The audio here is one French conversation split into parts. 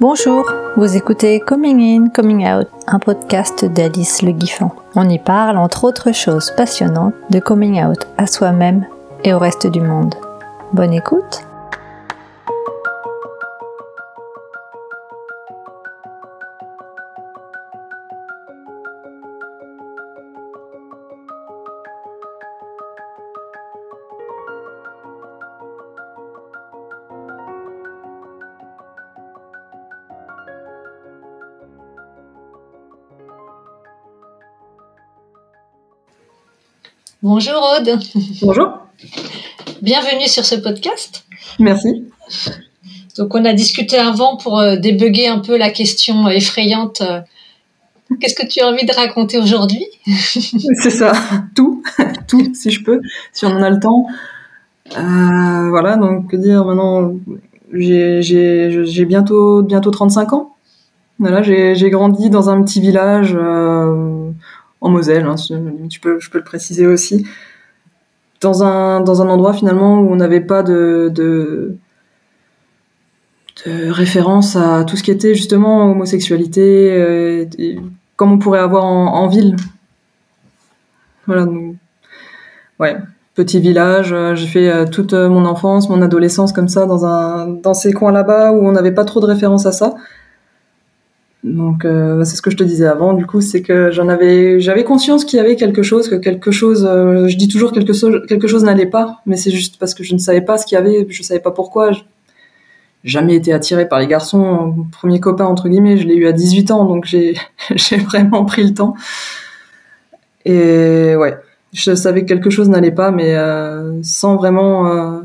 Bonjour, vous écoutez Coming In, Coming Out, un podcast d'Alice Le Guiffon. On y parle, entre autres choses passionnantes, de coming out à soi-même et au reste du monde. Bonne écoute Bonjour Aude. Bonjour. Bienvenue sur ce podcast. Merci. Donc on a discuté avant pour euh, débugger un peu la question effrayante. Euh, qu'est-ce que tu as envie de raconter aujourd'hui? C'est ça, tout, tout si je peux, si on en a le temps. Euh, voilà, donc que dire maintenant, j'ai bientôt, bientôt 35 ans. Voilà, j'ai grandi dans un petit village en Moselle, hein, je peux le préciser aussi, dans un, dans un endroit finalement où on n'avait pas de, de, référence à tout ce qui était justement homosexualité, euh, comme on pourrait avoir en, ville. Voilà, donc, ouais, petit village, euh, j'ai fait euh, toute mon enfance, mon adolescence comme ça dans, un, dans ces coins là-bas où on n'avait pas trop de référence à ça. Donc euh, c'est ce que je te disais avant. Du coup, c'est que j'en avais, j'avais conscience qu'il y avait quelque chose, que quelque chose, euh, je dis toujours quelque chose, quelque chose n'allait pas, mais c'est juste parce que je ne savais pas ce qu'il y avait, je savais pas pourquoi. J'ai jamais été attirée par les garçons. Premier copain entre guillemets, je l'ai eu à 18 ans, donc j'ai, j'ai vraiment pris le temps. Et ouais, je savais que quelque chose n'allait pas, mais euh, sans vraiment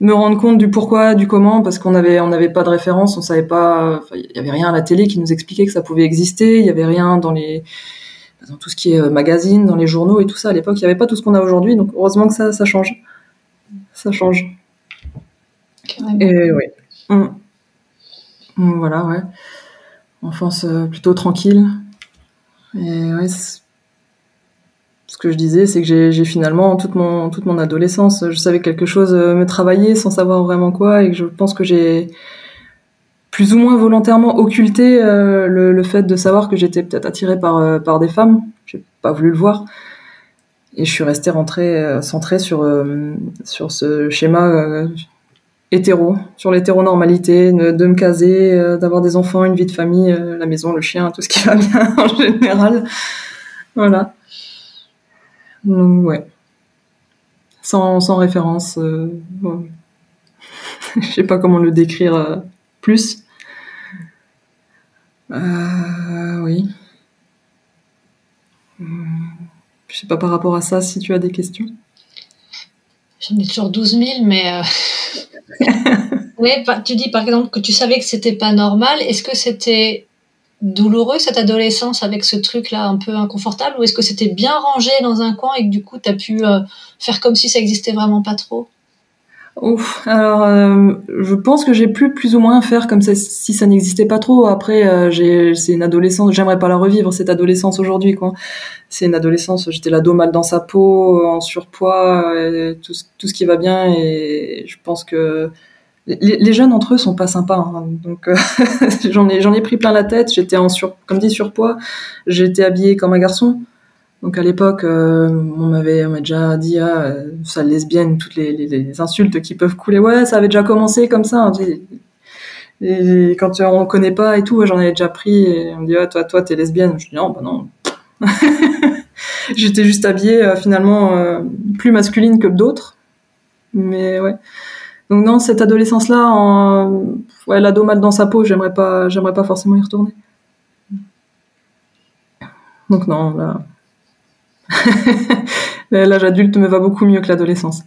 me rendre compte du pourquoi, du comment, parce qu'on avait on n'avait pas de référence, on savait pas, il y avait rien à la télé qui nous expliquait que ça pouvait exister, il y avait rien dans les dans tout ce qui est euh, magazine, dans les journaux et tout ça. À l'époque, il y avait pas tout ce qu'on a aujourd'hui, donc heureusement que ça ça change, ça change. Et oui. Hum. Hum, voilà, ouais. Enfance euh, plutôt tranquille. Et ouais, ce que je disais, c'est que j'ai finalement toute mon, toute mon adolescence, je savais quelque chose euh, me travailler sans savoir vraiment quoi, et je pense que j'ai plus ou moins volontairement occulté euh, le, fait de savoir que j'étais peut-être attirée par, euh, par des femmes. J'ai pas voulu le voir. Et je suis restée rentrée, centrée sur, sur ce schéma hétéro, sur l'hétéronormalité, de me caser, d'avoir des enfants, une vie de famille, la maison, le chien, tout ce qui va bien en général. Voilà. Donc, ouais. Sans, sans référence. Euh, Je sais pas comment le décrire euh, plus. Euh, oui. Je sais pas par rapport à ça si tu as des questions. J'en ai toujours 12 000, mais. oui, tu dis par exemple que tu savais que c'était pas normal. Est-ce que c'était douloureux cette adolescence avec ce truc-là un peu inconfortable ou est-ce que c'était bien rangé dans un coin et que du coup tu as pu euh, faire comme si ça existait vraiment pas trop? Ouf, alors euh, je pense que j'ai pu plus ou moins faire comme si ça n'existait pas trop. Après, euh, c'est une adolescence, j'aimerais pas la revivre cette adolescence aujourd'hui, quoi. C'est une adolescence, j'étais la dos mal dans sa peau, en surpoids, tout, tout, ce qui va bien, et je pense que les, jeunes entre eux sont pas sympas, hein. donc euh, j'en ai j'en ai pris plein la tête. J'étais en sur, comme dit surpoids, j'étais habillée comme un garçon. Donc à l'époque, euh, on m'avait déjà dit ah sale lesbienne, toutes les, les, insultes qui peuvent couler. Ouais, ça avait déjà commencé comme ça. Hein. Et, quand on connaît pas et tout, j'en avais déjà pris. Et on me dit ah, toi toi t'es lesbienne. Je dis non bah non. J'étais juste habillée euh, finalement plus masculine que d'autres. Mais ouais. Donc non, cette adolescence-là, en... ouais, l'ado mal dans sa peau, j'aimerais pas, j'aimerais pas forcément y retourner. Donc non, là, l'âge adulte me va beaucoup mieux que l'adolescence.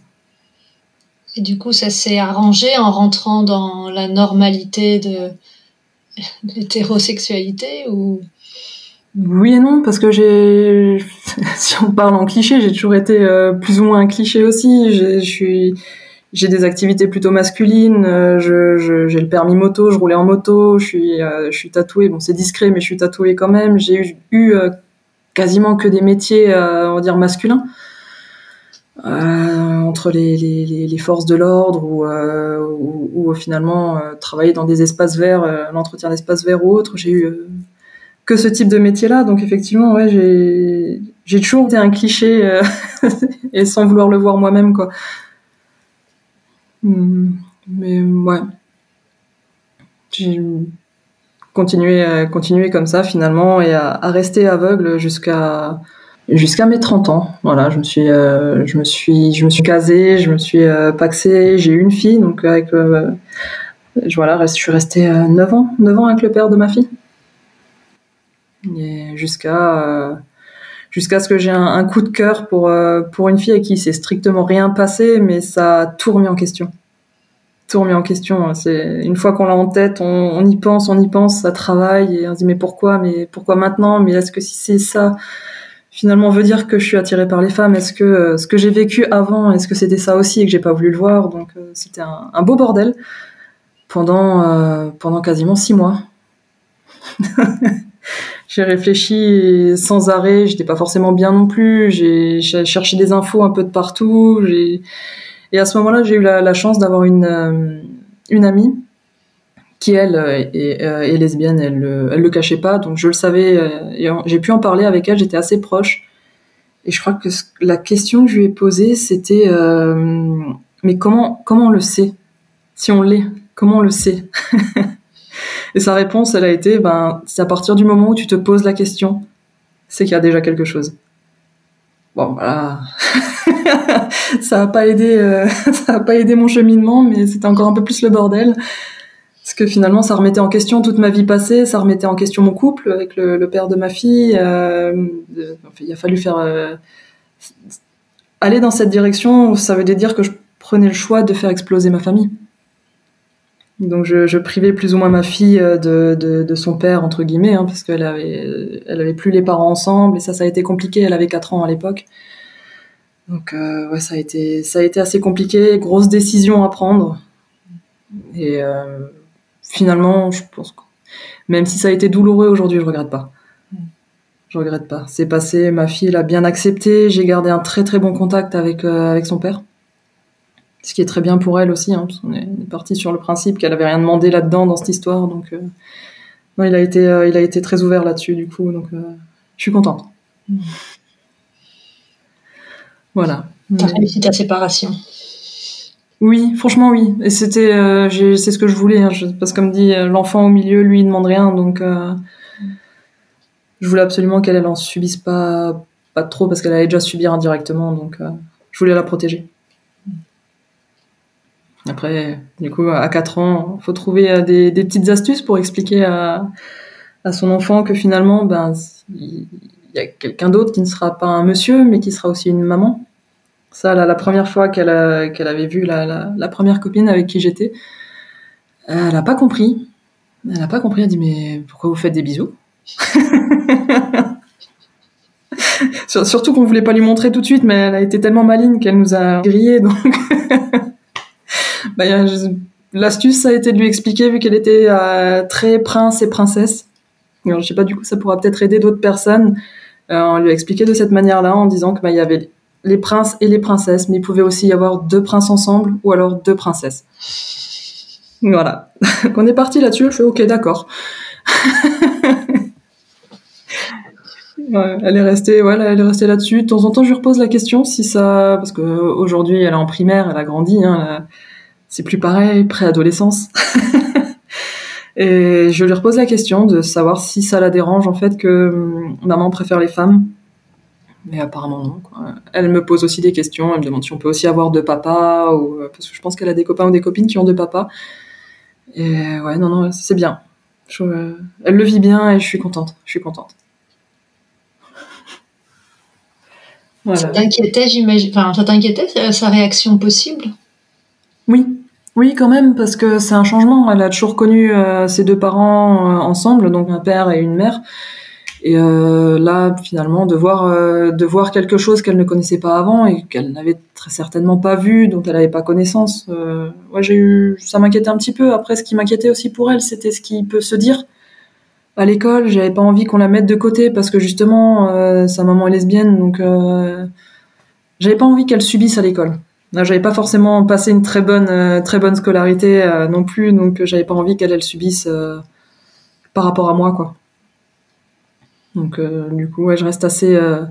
Et du coup, ça s'est arrangé en rentrant dans la normalité de l'hétérosexualité ou? Oui et non, parce que j'ai, si on parle en cliché, j'ai toujours été euh, plus ou moins un cliché aussi. Je suis, j'ai des activités plutôt masculines. je, j'ai le permis moto, je roulais en moto, je suis, je suis tatouée. Bon, c'est discret, mais je suis tatouée quand même. J'ai eu, eu quasiment que des métiers, on va dire masculins. Euh, entre les, les, les, forces de l'ordre ou, euh, ou, ou, finalement euh, travailler dans des espaces verts, l'entretien d'espaces verts ou autre. J'ai eu que ce type de métier-là, donc effectivement, ouais, j'ai j'ai toujours été un cliché et sans vouloir le voir moi-même, quoi. Hmm, mais ouais, j'ai continué, continuer comme ça finalement et à, à rester aveugle jusqu'à jusqu'à mes 30 ans. Voilà, je me suis, euh, je me suis, je me suis casée, je me suis euh, paxée, j'ai eu une fille, donc avec, euh, voilà, je suis restée 9 ans, 9 ans avec le père de ma fille. Et jusqu'à jusqu'à ce que j'ai un, coup de cœur pour pour une fille à qui s'est strictement rien passé, mais ça a tout remis en question. Tout remis en question. C'est une fois qu'on l'a en tête, on, y pense, on y pense, ça travaille et on se dit mais pourquoi, mais pourquoi maintenant, mais est-ce que si c'est ça finalement veut dire que je suis attirée par les femmes? Est-ce que euh, ce que j'ai vécu avant, est-ce que c'était ça aussi et que j'ai pas voulu le voir? Donc euh, c'était un, beau bordel pendant euh, pendant quasiment six mois. j'ai réfléchi sans arrêt. J'étais pas forcément bien non plus. J'ai cherché des infos un peu de partout. Et à ce moment-là, j'ai eu la, chance d'avoir une une amie qui elle euh, est, euh, est, lesbienne, elle, elle le cachait pas, donc je le savais, euh, j'ai pu en parler avec elle, j'étais assez proche. Et je crois que la question que je lui ai posée, c'était mais comment comment on le sait? Si on l'est, comment on le sait? Et sa réponse, elle a été ben c'est à partir du moment où tu te poses la question, c'est qu'il y a déjà quelque chose. Bon voilà, ça a pas aidé, ça a pas aidé mon cheminement, mais c'était encore un peu plus le bordel. Parce que finalement, ça remettait en question toute ma vie passée, ça remettait en question mon couple avec le, père de ma fille. Euh, il a fallu faire euh, aller dans cette direction. Ça veut dire que je prenais le choix de faire exploser ma famille. Donc je, privais plus ou moins ma fille euh, de, son père entre guillemets, hein, parce qu'elle avait, elle avait plus les parents ensemble et ça, ça a été compliqué. Elle avait 4 ans à l'époque. Donc ouais, ça a été, ça a été assez compliqué, grosse décision à prendre. Et finalement, je pense que même si ça a été douloureux aujourd'hui, je regrette pas. Je regrette pas. C'est passé, ma fille l'a bien accepté, j'ai gardé un très très bon contact avec, euh, avec son père. Ce qui est très bien pour elle aussi, hein, parce qu'on est, parti sur le principe qu'elle avait rien demandé là-dedans dans cette histoire, donc euh, non, il a été, euh, il a été très ouvert là-dessus du coup, donc je suis contente. Voilà. T'as réussi ta séparation. Oui, franchement oui. Et c'était, euh, c'est ce que je voulais. Hein. parce que comme dit, euh, l'enfant au milieu, lui, il demande rien, donc euh, je voulais absolument qu'elle, elle en subisse pas, pas trop, parce qu'elle allait déjà subir indirectement, donc je voulais la protéger. Après, du coup, à 4 ans, faut trouver des, des petites astuces pour expliquer à, son enfant que finalement, ben, il y a quelqu'un d'autre qui ne sera pas un monsieur, mais qui sera aussi une maman ça, la première fois qu'elle avait vu la, première copine avec qui j'étais, elle n'a pas compris. Elle n'a pas compris. Elle a dit mais pourquoi vous faites des bisous? Surtout qu'on voulait pas lui montrer tout de suite, mais elle a été tellement maligne qu'elle nous a grillé. Donc, bah, l'astuce ça a été de lui expliquer vu qu'elle était euh, très prince et princesse. Alors, je sais pas du coup, ça pourra peut-être aider d'autres personnes. Euh, on lui a expliqué de cette manière-là en disant que bah, y avait les princes et les princesses, mais il pouvait aussi y avoir deux princes ensemble ou alors deux princesses. Voilà. On est parti là-dessus, je fais ok, d'accord. elle est restée, voilà, elle est restée là-dessus. De temps en temps, je lui repose la question si ça, parce que aujourd'hui, elle est en primaire, elle a grandi, hein, c'est plus pareil, préadolescence. et je lui repose la question de savoir si ça la dérange en fait que hum, maman préfère les femmes mais apparemment non. Elle me pose aussi des questions. Elle me demande si on peut aussi avoir deux papas, ou euh, parce que je pense qu'elle a des copains ou des copines qui ont deux papas. Et ouais, non, non, c'est bien. Euh, elle le vit bien et je suis contente. Je suis contente. Ça t'inquiétait, j'imagine. Enfin, ça t'inquiétait sa réaction possible? Oui, oui, quand même, parce que c'est un changement. Elle a toujours connu euh, ses deux parents ensemble, donc un père et une mère. Et euh, là, finalement, de voir, euh, de voir quelque chose qu'elle ne connaissait pas avant et qu'elle n'avait très certainement pas vu, dont elle n'avait pas connaissance, euh, ouais, j'ai eu, ça m'inquiétait un petit peu. Après, ce qui m'inquiétait aussi pour elle, c'était ce qui peut se dire à l'école. J'avais pas envie qu'on la mette de côté parce que justement, euh, sa maman est lesbienne, donc euh, j'avais pas envie qu'elle subisse à l'école. J'avais pas forcément passé une très bonne, euh, très bonne scolarité euh, non plus, donc j'avais pas envie qu'elle elle subisse euh, par rapport à moi, quoi. Donc euh, du coup, je reste assez euh,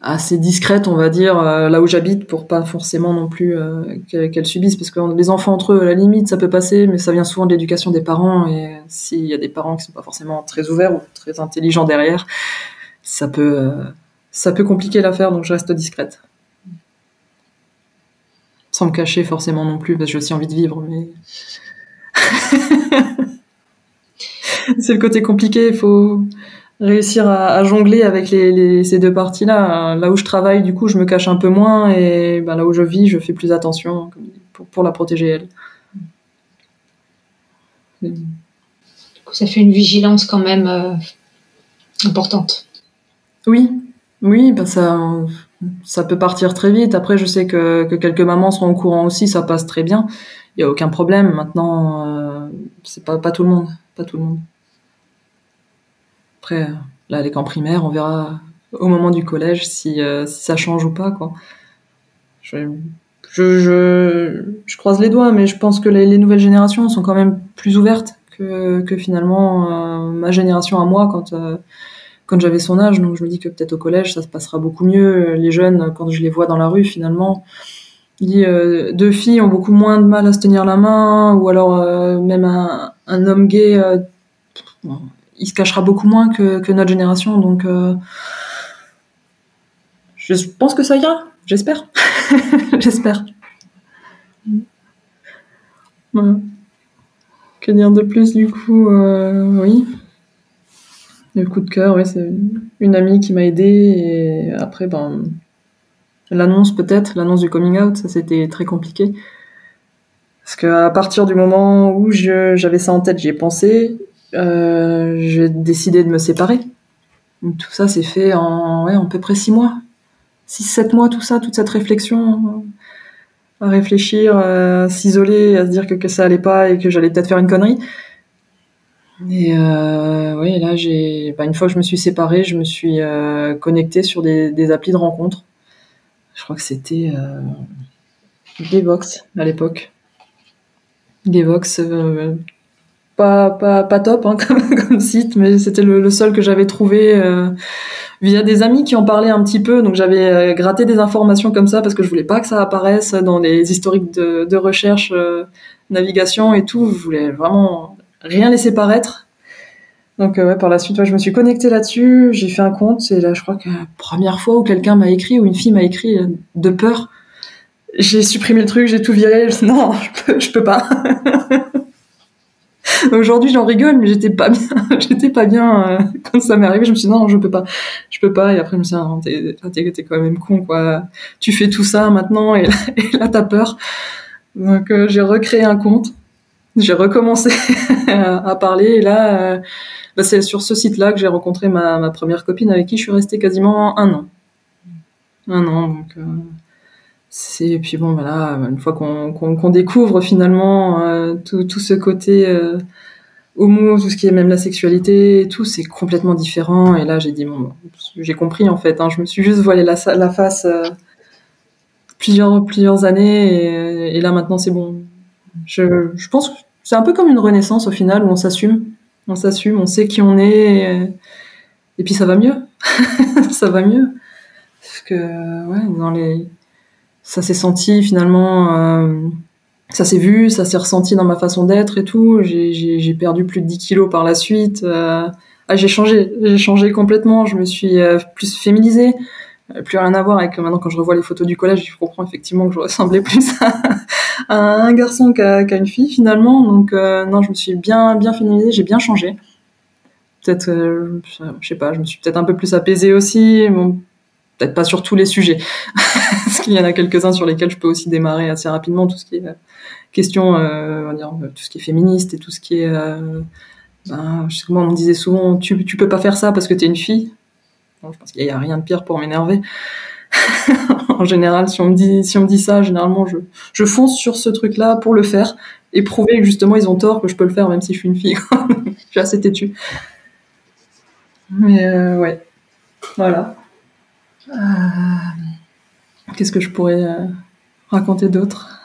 assez discrète, on va dire, euh, là où j'habite, pour pas forcément non plus euh, subisse, parce que les enfants entre eux, à la limite, ça peut passer, mais ça vient souvent de l'éducation des parents, et s'il y a des parents qui sont pas forcément très ouverts ou très intelligents derrière, ça peut euh, ça peut compliquer l'affaire, donc je reste discrète. Sans me cacher forcément non plus, parce que j'ai aussi envie de vivre, mais c'est le côté compliqué, il faut réussir à, à jongler avec les, les- ces deux parties-là. Là où je travaille, du coup, je me cache un peu moins, et ben, là où je vis, je fais plus attention pour la protéger elle. Du coup, ça fait une vigilance quand même euh, importante. Oui, oui, ben ça, ça peut partir très vite. Après, je sais que, que quelques mamans seront au courant aussi, ça passe très bien. Il y a aucun problème. Maintenant, euh, c'est pas pas tout le monde, pas tout le monde. Après, euh, là, les camps primaires, on verra au moment du collège si, euh, si ça change ou pas, quoi. Je, je, je, croise les doigts, mais je pense que les, les nouvelles générations sont quand même plus ouvertes que, que finalement euh, ma génération à moi quand quand j'avais son âge. Donc je me dis que peut-être au collège ça se passera beaucoup mieux. Les jeunes, quand je les vois dans la rue, finalement, il dit, euh, deux filles ont beaucoup moins de mal à se tenir la main, ou alors euh, même un, homme gay, euh, il se cachera beaucoup moins que, que notre génération. Donc je pense que ça ira. J'espère. J'espère. Voilà. Que dire de plus du coup Oui. Le coup de cœur, oui, c'est une amie qui m'a aidé et après, ben, l'annonce peut-être, l'annonce du coming out, ça c'était très compliqué. Parce qu'à partir du moment où j'avais ça en tête, j'y ai pensé, euh, j'ai décidé de me séparer. Tout ça s'est fait en, ouais, à peu près six mois. Six, sept mois, tout ça, toute cette réflexion, à réfléchir, à s'isoler, à se dire que, que ça allait pas et que j'allais peut-être faire une connerie. Et euh, oui, là, j'ai, bah, une fois que je me suis séparée, je me suis euh, connectée sur des, des applis de rencontres. Je crois que c'était euh, Gayvox à l'époque. Gayvox, euh, pas, pas, pas top hein, comme, comme site, mais c'était le, le seul que j'avais trouvé euh, via des amis qui en parlaient un petit peu. Donc j'avais euh, gratté des informations comme ça parce que je voulais pas que ça apparaisse dans les historiques de, de recherche, euh, navigation et tout. Je voulais vraiment rien laisser paraître. Donc euh, ouais, par la suite, je me suis connectée là-dessus, j'ai fait un compte, et là je crois que la première fois où quelqu'un m'a écrit, ou une fille m'a écrit euh, de peur, j'ai supprimé le truc, j'ai tout viré, je non, je peux, je peux pas. Aujourd'hui j'en rigole, mais j'étais pas bien, j'étais pas bien euh, quand ça m'est arrivé, je me suis dit non, je peux pas, je peux pas, et après je me suis dit non, t'es, t'es, quand même con quoi, tu fais tout ça maintenant, et là, et là t'as peur. Donc euh, j'ai recréé un compte, j'ai recommencé à, parler, et là... euh, bah, c'est sur ce site-là que j'ai rencontré ma, ma première copine avec qui je suis restée quasiment un an. Un an, donc euh, et puis bon voilà, une fois qu'on qu'on découvre finalement euh, tout, tout ce côté homo, tout ce qui est même la sexualité, tout c'est complètement différent. Et là j'ai dit bon, j'ai compris en fait. Hein, je me suis juste voilé la, la face plusieurs plusieurs années et, et là maintenant c'est bon. Je, je pense que c'est un peu comme une renaissance au final où on s'assume on s'assume, on sait qui on est, et, puis ça va mieux. ça va mieux. Parce que, ouais, dans les... ça s'est senti finalement, euh, ça s'est vu, ça s'est ressenti dans ma façon d'être et tout. J'ai- perdu plus de 10 kilos par la suite. euh, Ah, j'ai changé, j'ai changé complètement. Je me suis euh, plus féminisée. Euh, Plus rien à voir avec maintenant quand je revois les photos du collège, je comprends effectivement que je ressemblais plus à un garçon qu'à qu'à une fille finalement. Donc euh, non, je me suis bien bien féminisée, j'ai bien changé. Peut-être, euh, je sais pas, je me suis peut-être un peu plus apaisée aussi. Peut-être pas sur tous les sujets, parce qu'il y en a quelques-uns sur lesquels je peux aussi démarrer assez rapidement. Tout ce qui est euh, question, on va dire, tout ce qui est féministe et tout ce qui est ben, je sais moi, on me disait souvent, tu, tu peux pas faire ça parce que t'es une fille. Je pense qu'il y a rien de pire pour m'énerver. en général, si on me dit, ça, généralement, je, fonce sur ce truc-là pour le faire et prouver que justement ils ont tort, que je peux le faire même si je suis une fille. je suis assez têtue. Mais euh, ouais, voilà. Euh, qu'est-ce que je pourrais euh, raconter d'autre?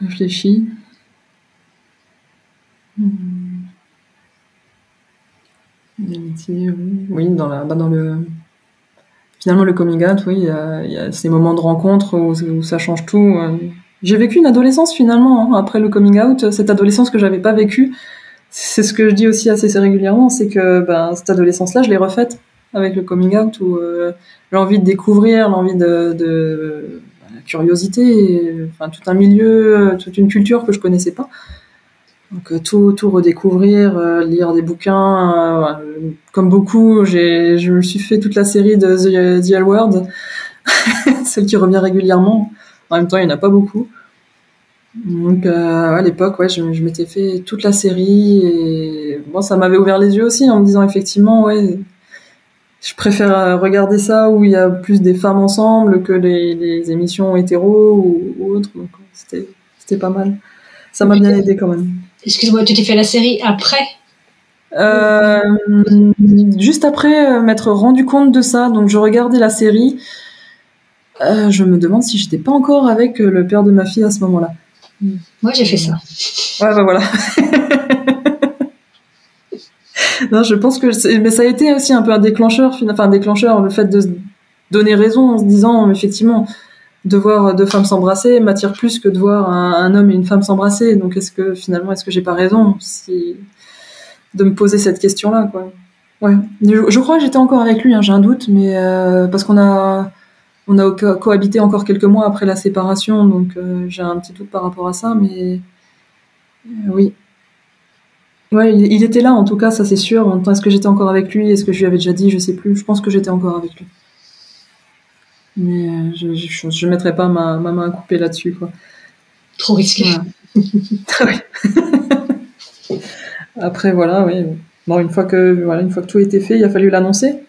Je réfléchis. Hmm. oui, dans, bah, dans le. Finalement, le coming out, oui, il y, a, ces moments de rencontre où, ça change tout. J'ai vécu une adolescence finalement, hein, après le coming out, cette adolescence que j'avais pas vécue. C'est ce que je dis aussi assez régulièrement, c'est que ben, cette adolescence-là, je l'ai refaite avec le coming out, où euh, l'envie de découvrir, l'envie de, de la curiosité, tout un milieu, toute une culture que je connaissais pas. Donc euh, tout, tout redécouvrir, euh, lire des bouquins. Euh, comme beaucoup, j'ai, je me suis fait toute la série de The, The L Word, celle qui revient régulièrement. En même temps, il n'y en a pas beaucoup. Donc à l'époque, ouais, je, je, m'étais fait toute la série et bon, ça m'avait ouvert les yeux aussi en me disant effectivement, ouais, je préfère regarder ça où il y a plus des femmes ensemble que les, les émissions hétéros ou, ou autres. Donc c'était, c'était pas mal. Ça m'a bien aidé quand même. Excuse-moi, tu t'es fait la série après euh, Juste après euh, m'être rendu compte de ça, donc je regardais la série. Euh, je me demande si j'étais pas encore avec le père de ma fille à ce moment-là. Moi, j'ai fait ça. Ouais, bah voilà. non, je pense que mais ça a été aussi un peu un déclencheur, enfin un déclencheur, le fait de donner raison en se disant effectivement de voir deux femmes s'embrasser m'attire plus que de voir un, homme et une femme s'embrasser. Donc est-ce que finalement est-ce que j'ai pas raison de me poser cette question-là Ouais, je, crois que j'étais encore avec lui, hein, j'ai un doute, mais euh, parce qu'on a cohabité encore quelques mois après la séparation, donc euh, j'ai un petit doute par rapport à ça, mais euh, oui. Ouais, il, il, était là en tout cas, ça c'est sûr. Est-ce que j'étais encore avec lui? Est-ce que je lui avais déjà dit? Je sais plus. Je pense que j'étais encore avec lui. Mais euh, je, je, mettrais pas ma, ma main à couper là-dessus, quoi. Trop risqué. Après, voilà, oui. Bon, une fois que, voilà, une fois que tout était fait, il a fallu l'annoncer.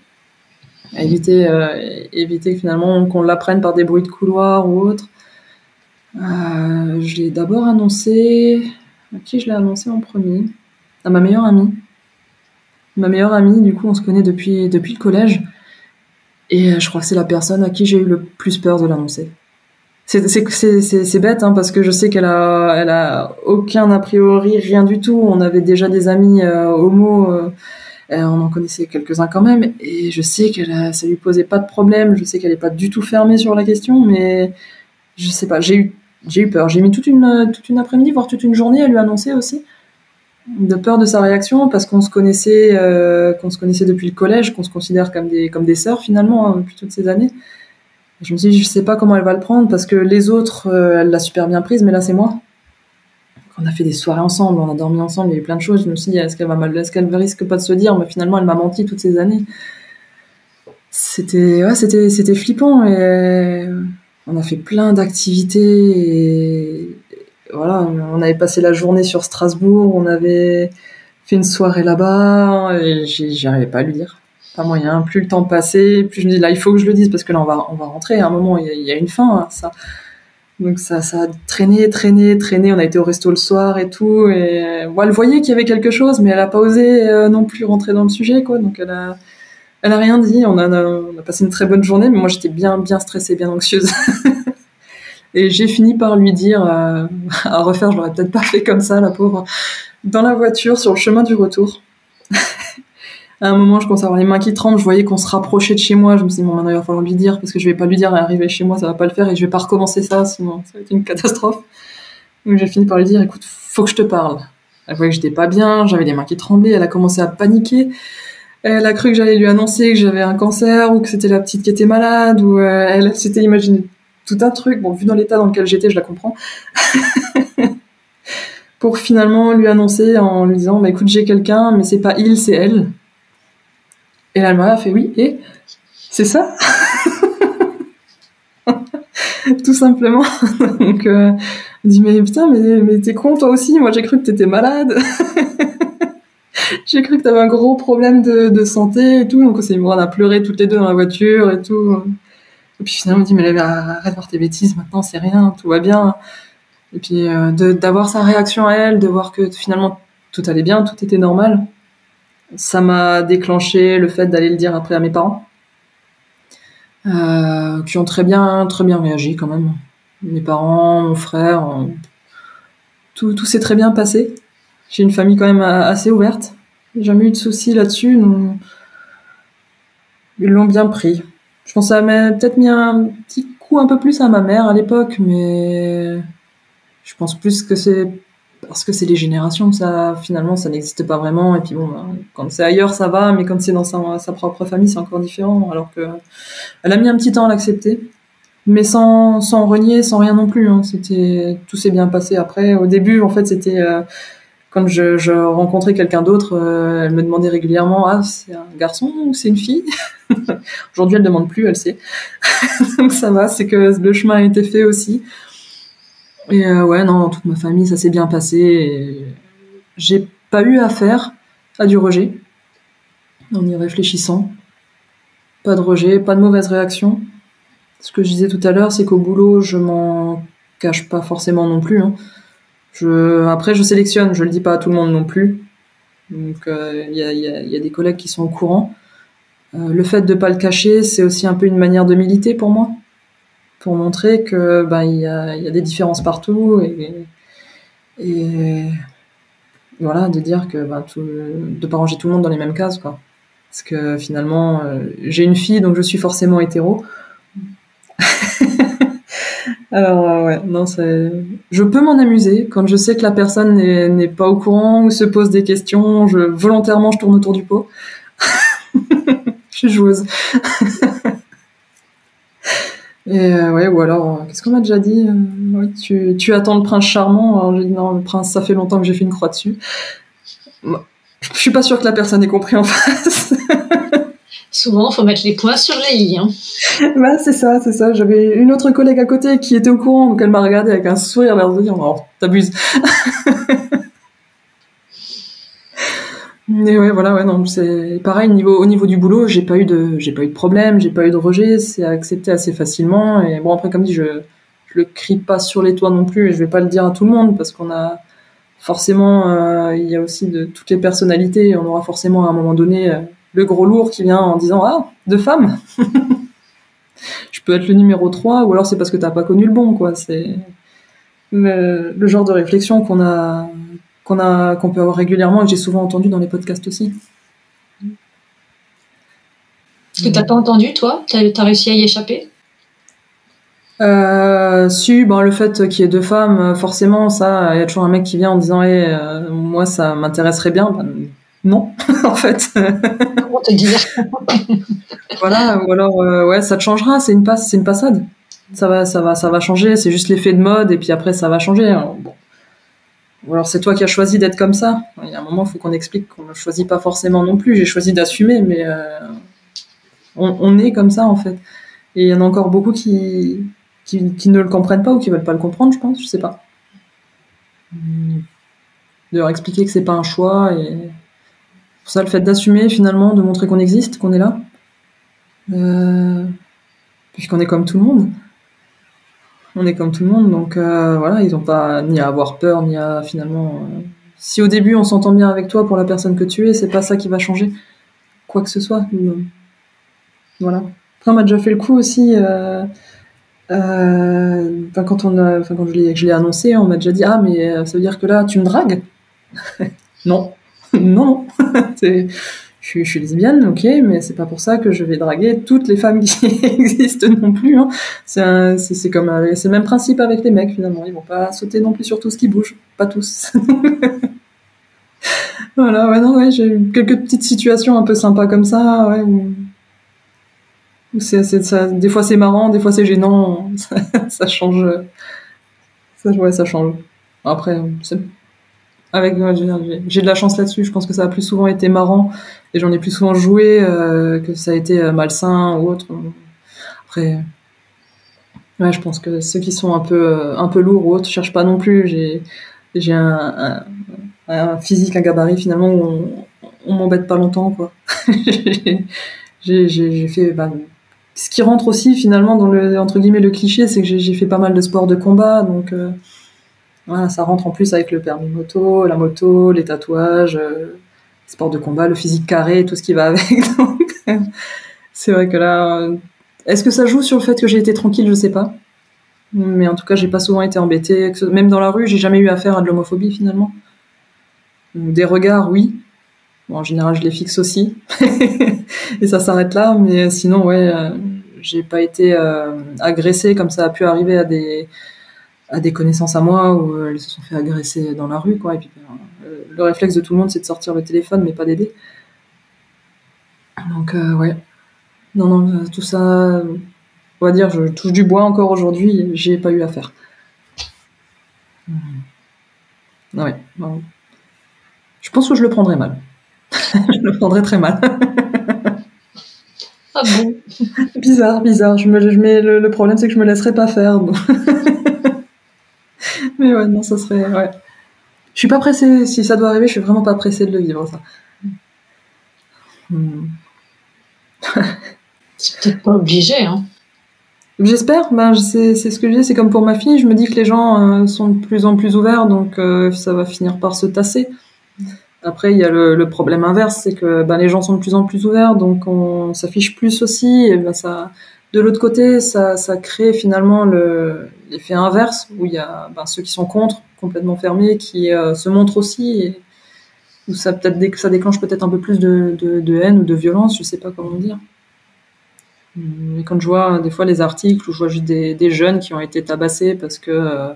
Éviter, euh, éviter finalement qu'on l'apprenne par des bruits de couloir ou autre. Euh, je l'ai d'abord annoncé. À qui je l'ai annoncé en premier? À ma meilleure amie. Ma meilleure amie, du coup, on se connaît depuis, depuis le collège. Et euh, je crois que c'est la personne à qui j'ai eu le plus peur de l'annoncer. C'est bête hein, parce que je sais qu'elle a, elle a aucun a priori, rien du tout. On avait déjà des amis euh, homo, euh, on en connaissait quelques-uns quand même, et je sais qu'elle ça lui posait pas de problème. Je sais qu'elle est pas du tout fermée sur la question, mais je sais pas. J'ai eu, j'ai eu peur. J'ai mis toute une toute une après-midi, voire toute une journée à lui annoncer aussi de peur de sa réaction parce qu'on se connaissait euh, qu'on se connaissait depuis le collège qu'on se considère comme des comme des sœurs finalement hein, depuis toutes ces années. Je me suis dit je sais pas comment elle va le prendre parce que les autres euh, elle l'a super bien prise mais là c'est moi. On a fait des soirées ensemble on a dormi ensemble il y a eu plein de choses. Je me suis dit est-ce qu'elle va mal est-ce qu'elle risque pas de se dire mais finalement elle m'a menti toutes ces années. C'était ouais c'était c'était flippant et on a fait plein d'activités et voilà, on avait passé la journée sur Strasbourg, on avait fait une soirée là-bas, et j'y arrivais pas à lui dire. Pas moyen. Plus le temps passait, plus je me dis là, il faut que je le dise parce que là, on va, on va rentrer. À un moment, il y a, une fin, hein, ça. Donc ça, ça a traîné, traîné, traîné. On a été au resto le soir et tout. Et elle voyait qu'il y avait quelque chose, mais elle a pas osé euh, non plus rentrer dans le sujet, quoi. Donc elle a, elle rien dit. On a, on a passé une très bonne journée, mais moi j'étais bien, bien stressée, bien anxieuse. Et j'ai fini par lui dire, euh, à refaire, je l'aurais peut-être pas fait comme ça, la pauvre, dans la voiture, sur le chemin du retour. à un moment, je commençais à avoir les mains qui tremblent, je voyais qu'on se rapprochait de chez moi, je me suis dit, bon, maintenant il va falloir lui dire, parce que je vais pas lui dire, arriver chez moi, ça va pas le faire, et je vais pas recommencer ça, sinon ça va être une catastrophe. Donc j'ai fini par lui dire, écoute, faut que je te parle. Elle voyait que j'étais pas bien, j'avais les mains qui tremblaient, elle a commencé à paniquer. Elle a cru que j'allais lui annoncer que j'avais un cancer ou que c'était la petite qui était malade ou euh, elle s'était imaginé tout un truc. Bon, vu dans l'état dans lequel j'étais, je la comprends. pour finalement lui annoncer en lui disant bah écoute j'ai quelqu'un mais c'est pas il c'est elle et là elle m'a fait oui et c'est ça tout simplement donc euh, Il dit mais putain mais, mais t'es con toi aussi, moi j'ai cru que t'étais malade. j'ai cru que t'avais un gros problème de, santé et tout, donc on a pleuré toutes les deux dans la voiture et tout. Et puis finalement, il me dit, mais arrête de voir tes bêtises, maintenant c'est rien, tout va bien. Et puis euh, d'avoir sa réaction à elle, de voir que finalement tout allait bien, tout était normal, ça m'a déclenché le fait d'aller le dire après à mes parents, euh, qui ont très bien, très bien réagi quand même. Mes parents, mon frère, tout, tout s'est très bien passé. J'ai une famille quand même assez ouverte. J'ai jamais eu de soucis là-dessus. Ils l'ont bien pris. Je pense que ça m'a peut-être mis un petit coup un peu plus à ma mère à l'époque, mais je pense plus que c'est parce que c'est les générations ça, finalement, ça n'existe pas vraiment. Et puis bon, ben, quand c'est ailleurs, ça va, mais quand c'est dans sa, propre famille, c'est encore différent. Alors que elle a mis un petit temps à l'accepter, mais sans, sans renier, sans rien non plus. Hein. C'était, tout s'est bien passé après. Au début, en fait, c'était euh, quand je, rencontrais quelqu'un d'autre, euh, elle me demandait régulièrement ah c'est un garçon ou c'est une fille? Aujourd'hui elle ne demande plus, elle sait. Donc ça va, c'est que le chemin a été fait aussi. Et euh, ouais non, toute ma famille ça s'est bien passé. J'ai pas eu affaire à du rejet en y réfléchissant. Pas de rejet, pas de mauvaise réaction. Ce que je disais tout à l'heure, c'est qu'au boulot je m'en cache pas forcément non plus. Hein. Après, je sélectionne, je le dis pas à tout le monde non plus. Donc, il euh, y, a, des collègues qui sont au courant. Euh, le fait de pas le cacher, c'est aussi un peu une manière de militer pour moi, pour montrer que ben il y a, des différences partout et, voilà, de dire que ben, tout, de pas ranger tout le monde dans les mêmes cases, quoi. Parce que finalement, euh, j'ai une fille, donc je suis forcément hétéro. Alors ouais, non, c'est. Je peux m'en amuser quand je sais que la personne n'est pas au courant ou se pose des questions. Je volontairement je tourne autour du pot. je suis joueuse. Et euh, ouais, ou alors, euh, qu'est-ce qu'on m'a déjà dit ouais, tu, tu, attends le prince charmant. Alors j'ai dit non, le prince, ça fait longtemps que j'ai fait une croix dessus. Je suis pas sûre que la personne ait compris en face. Souvent, faut mettre les points sur les i. Hein. bah, c'est ça, c'est ça. J'avais une autre collègue à côté qui était au courant, donc elle m'a regardé avec un sourire, l'air de dire, oh, t'abuses. Mais ouais, voilà, ouais, non, c'est pareil. Au niveau du boulot, j'ai pas eu de, pas eu de problème, j'ai pas eu de rejet, c'est accepté assez facilement. Et bon, après, comme dit, je, je le crie pas sur les toits non plus, et je vais pas le dire à tout le monde parce qu'on a forcément, euh, il y a aussi de toutes les personnalités. On aura forcément à un moment donné euh, le gros lourd qui vient en disant ah deux femmes je peux être le numéro 3 ou alors c'est parce que t'as pas connu le bon quoi. C'est le, genre de réflexion qu'on a qu'on a qu'on peut avoir régulièrement et que j'ai souvent entendu dans les podcasts aussi. Ce que t'as pas entendu toi? T'as as réussi à y échapper? Euh, si, ben, le fait qu'il y ait deux femmes, forcément, ça, il y a toujours un mec qui vient en disant, hey, euh, moi, ça m'intéresserait bien. Ben, non, en fait. Comment te dire Voilà, ou alors euh, ouais, ça te changera, c'est une passe, c'est une passade. Ça va, ça va, ça va changer. C'est juste l'effet de mode et puis après ça va changer. bon. Ou alors c'est toi qui as choisi d'être comme ça. Il y a un moment, il faut qu'on explique qu'on ne choisit pas forcément non plus. J'ai choisi d'assumer, mais euh, on, est comme ça en fait. Et il y en a encore beaucoup qui, qui, qui, ne le comprennent pas ou qui veulent pas le comprendre, je pense. Je sais pas. De leur expliquer que c'est pas un choix et pour ça, le fait d'assumer finalement, de montrer qu'on existe, qu'on est là, euh, puisqu'on est comme tout le monde. On est comme tout le monde, donc euh, voilà, ils n'ont pas ni à avoir peur, ni à finalement. Euh, si au début on s'entend bien avec toi pour la personne que tu es, c'est pas ça qui va changer quoi que ce soit. voilà. Après, on m'a déjà fait le coup aussi. quand on a, quand je l'ai annoncé, on m'a déjà dit ah mais ça veut dire que là tu me dragues Non, non, je, je, suis lesbienne, ok, mais c'est pas pour ça que je vais draguer toutes les femmes qui existent non plus. Hein. C'est comme c'est le même principe avec les mecs finalement. Ils vont pas sauter non plus sur tout ce qui bouge, pas tous. voilà, ouais, non, ouais, j'ai eu quelques petites situations un peu sympas comme ça, ça, des fois c'est marrant, des fois c'est gênant, ça, ça change. Ça, ouais, ça change. Après, c'est avec j'ai de la chance là-dessus. Je pense que ça a plus souvent été marrant et j'en ai plus souvent joué euh, que ça a été euh, malsain ou autre. Après, Ouais, je pense que ceux qui sont un peu, un peu lourds ou autres, je cherche pas non plus. J'ai, j'ai un, un, physique, un gabarit finalement où on, on m'embête pas longtemps, quoi. j'ai fait, bah, ce qui rentre aussi finalement dans le, entre guillemets, le cliché, c'est que j'ai, fait pas mal de sports de combat, donc, euh, voilà, ça rentre en plus avec le permis moto, la moto, les tatouages, euh, sports de combat, le physique carré, tout ce qui va avec. c'est vrai que là, est-ce que ça joue sur le fait que j'ai été tranquille? Je sais pas. Mais en tout cas, j'ai pas souvent été embêtée. Même dans la rue, j'ai jamais eu affaire à de l'homophobie finalement. Des regards, oui. en général, je les fixe aussi. et ça s'arrête là. Mais sinon, ouais, euh, j'ai pas été euh, agressée comme ça a pu arriver à des, à des connaissances à moi où euh, elles se sont fait agresser dans la rue, quoi. Et puis, le réflexe de tout le monde, c'est de sortir le téléphone, mais pas d'aider. Donc, ouais. Non, non, tout ça, on va dire, je touche du bois encore aujourd'hui, j'ai pas eu affaire. Hmm. Ouais, Je pense que je le prendrais mal. je le prendrais très mal. ah bon? Bizarre, bizarre. Je me, je mets, le, problème, c'est que je me laisserais pas faire. Mais ouais, non, ça serait. Ouais. Je suis pas pressée. Si ça doit arriver, je suis vraiment pas pressée de le vivre, ça. Hmm. c'est peut-être pas obligé, hein. J'espère, ben, c'est ce que je dis, c'est comme pour ma fille, je me dis que les gens euh, sont de plus en plus ouverts, donc euh, ça va finir par se tasser. Après, il y a le, problème inverse, c'est que ben, les gens sont de plus en plus ouverts, donc on s'affiche plus aussi, et ben, ça, de l'autre côté, ça, crée finalement l'effet inverse, où il y a ben, ceux qui sont contre, complètement fermés, qui euh, se montrent aussi, où ça, peut-être, ça déclenche peut-être un peu plus de, haine ou de violence, je sais pas comment dire. Et quand je vois des fois les articles où je vois juste des, jeunes qui ont été tabassés parce que euh,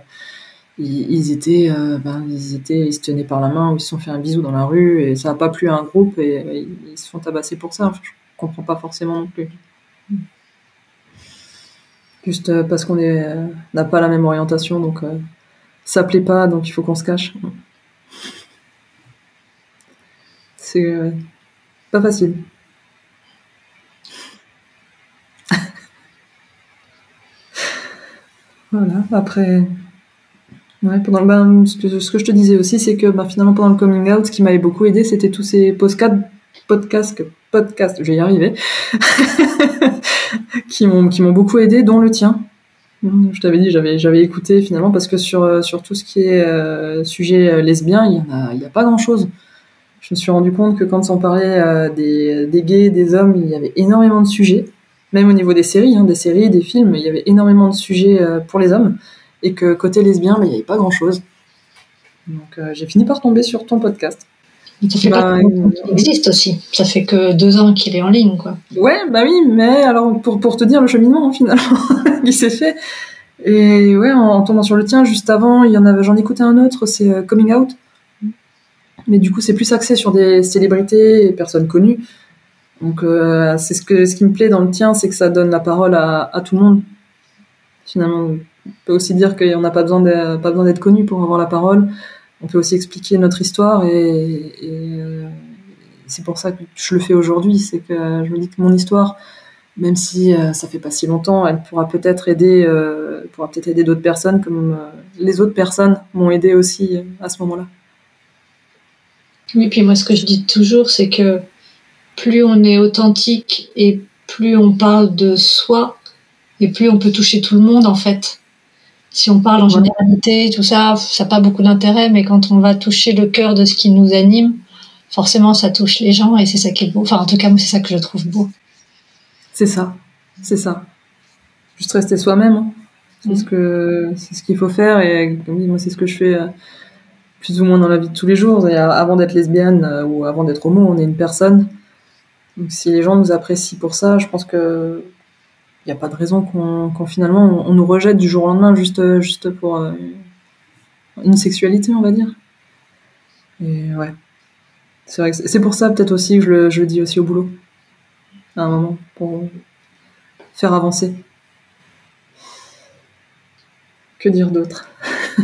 ils, étaient, euh, ben, ils étaient, ils se tenaient par la main ou ils se sont fait un bisou dans la rue et ça n'a pas plu à un groupe et, ils se font tabasser pour ça. Je comprends pas forcément non plus. Juste euh, parce qu'on n'a pas la même orientation, donc ça plaît pas, donc il faut qu'on se cache. C'est pas facile. Voilà, après. Ouais, pendant ben, ce, que, ce que je te disais aussi, c'est que ben, finalement, pendant le coming out, ce qui m'avait beaucoup aidé, c'était tous ces podcasts, podcasts, podcasts, je vais y arriver, qui m'ont qui m'ont beaucoup aidé, dont le tien. Je t'avais dit, j'avais j'avais écouté finalement parce que sur sur tout ce qui est euh, sujet euh, lesbien, il y a y pas grand chose. Je me suis rendu compte que quand on parlait euh, des gays, des hommes, il y avait énormément de sujets même au niveau des séries, hein, des séries, des films, il y avait énormément de sujets euh, pour les hommes, et que côté lesbien, mais il n'y avait pas grand-chose. Donc euh, j'ai fini par tomber sur ton podcast. Ça fait bah, il existe aussi. Ça fait que deux ans qu'il est en ligne, quoi. Ouais, bah oui, mais alors pour, pour te dire le cheminement finalement, il s'est fait. Et ouais, en, tombant sur le tien, juste avant, il y en avait, j'en écoutais un autre, c'est euh, Coming Out. Mais du coup, c'est plus axé sur des célébrités et personnes connues. Donc euh, c'est ce que ce qui me plaît dans le tien, c'est que ça donne la parole à, à tout le monde. Finalement, on peut aussi dire qu'on n'a pas besoin pas besoin d'être connu pour avoir la parole. On peut aussi expliquer notre histoire et, euh, c'est pour ça que je le fais aujourd'hui. C'est que je me dis que mon histoire, même si euh, ça fait pas si longtemps, elle pourra peut-être aider, euh, pourra peut-être aider d'autres personnes comme les autres personnes m'ont aidé aussi à ce moment-là. Oui, puis moi ce que je dis toujours, c'est que plus on est authentique et plus on parle de soi et plus on peut toucher tout le monde en fait. Si on parle en généralité, tout ça, ça n'a pas beaucoup d'intérêt, mais quand on va toucher le cœur de ce qui nous anime, forcément ça touche les gens et c'est ça qui est beau. Enfin, en tout cas, moi, c'est ça que je trouve beau. C'est ça, c'est ça. Juste rester soi-même. Hein. C'est ce que c'est ce qu'il faut faire et comme moi c'est ce que je fais euh, plus ou moins dans la vie de tous les jours. avant d'être lesbienne euh, ou avant d'être homo, on est une personne donc si les gens nous apprécient pour ça, je pense que il n'y a pas de raison qu'on finalement on, nous rejette du jour au lendemain juste juste pour euh, une sexualité, on va dire. Et ouais, c'est vrai c'est pour ça peut-être aussi que je le, je le dis aussi au boulot à un moment pour faire avancer. Que dire d'autre?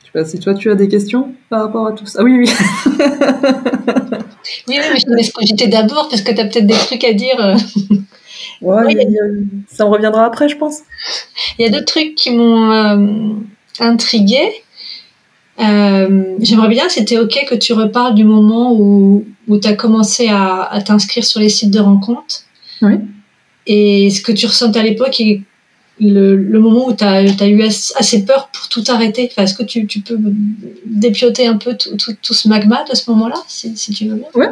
Je sais pas si toi tu as des questions par rapport à tout ça? Ah oui, oui. oui, mais je te laisse cogiter d'abord parce que tu as peut-être des trucs à dire. Euh. Ouais, ça me reviendra après, je pense. Il y a d'autres trucs qui m'ont euh, intriguée. Euh, J'aimerais bien, c'était OK que tu reparles du moment où, où tu as commencé à, à t'inscrire sur les sites de rencontres. Oui. Et ce que tu ressentais à l'époque et le, moment où tu as, eu assez peur pour tout arrêter? Enfin, Est-ce que tu, peux dépioter un peu tout, ce magma de ce moment-là, si, tu veux bien? Ouais.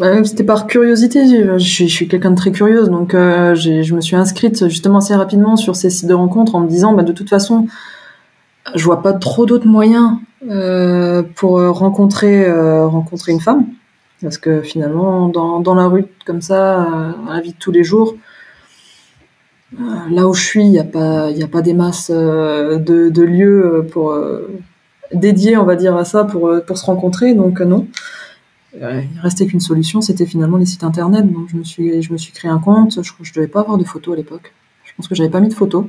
Bah, C'était par curiosité. Je suis, quelqu'un de très curieuse, donc euh, je me suis inscrite justement assez rapidement sur ces sites de rencontres en me disant, bah, de toute façon, je vois pas trop d'autres moyens euh, pour rencontrer euh, rencontrer une femme, parce que finalement, dans, dans la rue comme ça, dans la vie de tous les jours, là où je suis, il n'y a pas il a pas des masses euh, de, lieux pour dédiés, on va dire, à ça pour pour se rencontrer, donc non il restait qu'une solution, c'était finalement les sites internet. Donc je me suis, je créé un compte. Je je devais pas avoir de photos à l'époque. Je pense que j'avais pas mis de photos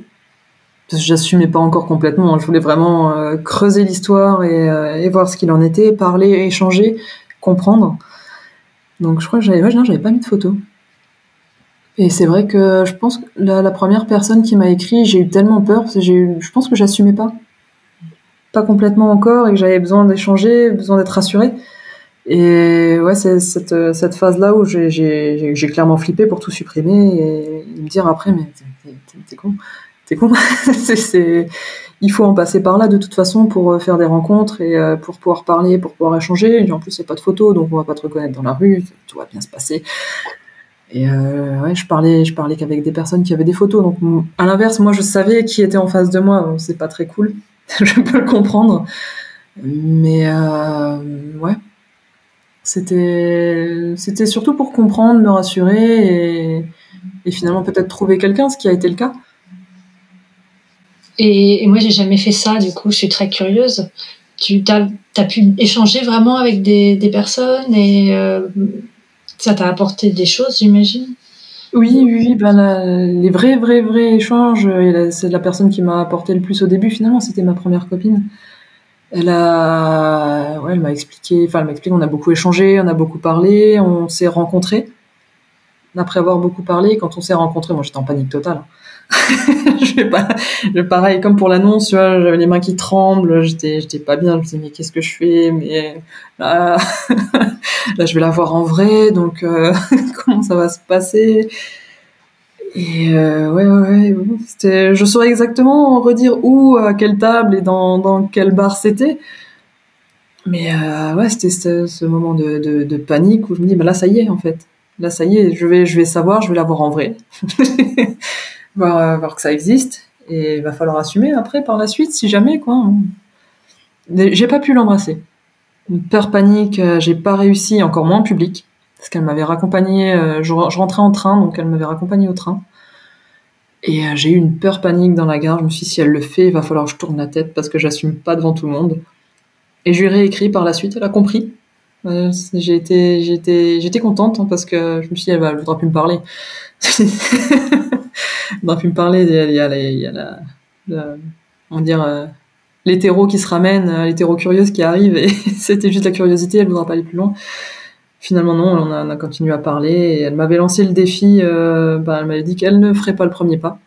parce que j'assumais pas encore complètement. Je voulais vraiment euh, creuser l'histoire et, euh, voir ce qu'il en était, parler, échanger, comprendre. Donc je crois que j'avais, j'avais pas mis de photos. Et c'est vrai que je pense que la, première personne qui m'a écrit, j'ai eu tellement peur eu, je pense que j'assumais pas, pas complètement encore et que j'avais besoin d'échanger, besoin d'être rassurée. Et ouais, c'est cette, phase-là où j'ai clairement flippé pour tout supprimer et me dire après, mais t'es con, t'es con. il faut en passer par là de toute façon pour faire des rencontres et pour pouvoir parler, pour pouvoir échanger. Et en plus, il n'y a pas de photos, donc on va pas te reconnaître dans la rue, tout va bien se passer. Et euh, ouais, je parlais, je parlais qu'avec des personnes qui avaient des photos. Donc, à l'inverse, moi, je savais qui était en face de moi. Donc, c'est pas très cool. je peux le comprendre. Mais euh, ouais, c'était, c'était surtout pour comprendre, me rassurer et, et finalement peut-être trouver quelqu'un, ce qui a été le cas. Et, et moi, j'ai jamais fait ça, du coup, je suis très curieuse. Tu as, as, pu échanger vraiment avec des, des personnes et euh, ça t'a apporté des choses, j'imagine? Oui, oui, ben les vrais, vrais, vrais échanges, c'est la personne qui m'a apporté le plus au début, finalement, c'était ma première copine. Elle a, ouais, elle m'a expliqué, enfin, elle m'a expliqué, on a beaucoup échangé, on a beaucoup parlé, on s'est rencontrés. Après avoir beaucoup parlé, quand on s'est rencontrés, moi j'étais en panique totale. je vais pas, je, pareil, comme pour l'annonce, j'avais les mains qui tremblent, j'étais, j'étais pas bien, je me disais, mais qu'est-ce que je fais, mais là, là, je vais la voir en vrai, donc, euh, comment ça va se passer? Et euh, ouais, ouais, ouais. C'était, je saurais exactement redire où, à quelle table et dans, dans quel bar c'était. Mais euh, ouais, c'était ce, moment de, de, panique où je me dis, bah là, ça y est, en fait. Là, ça y est, je vais, je vais savoir, je vais la voir en vrai. voir, voir que ça existe. Et il va falloir assumer après, par la suite, si jamais, quoi. J'ai pas pu l'embrasser. Peur panique, j'ai pas réussi, encore moins en public parce qu'elle m'avait raccompagné, euh, je, rentrais en train, donc elle m'avait raccompagné au train. Et euh, j'ai eu une peur panique dans la gare, je me suis dit, si elle le fait, il va falloir que je tourne la tête parce que j'assume pas devant tout le monde. Et je lui ai réécrit par la suite, elle a compris. Euh, j'ai été, j'étais, j'étais contente hein, parce que je me suis dit, elle, va, elle voudra plus me parler. elle voudra plus me parler, il y a, la, on va dire, euh, l'hétéro qui se ramène, l'hétéro curieuse qui arrive et c'était juste la curiosité, elle voudra pas aller plus loin finalement non, on a, on a, continué à parler et elle m'avait lancé le défi, euh, bah, elle m'avait dit qu'elle ne ferait pas le premier pas,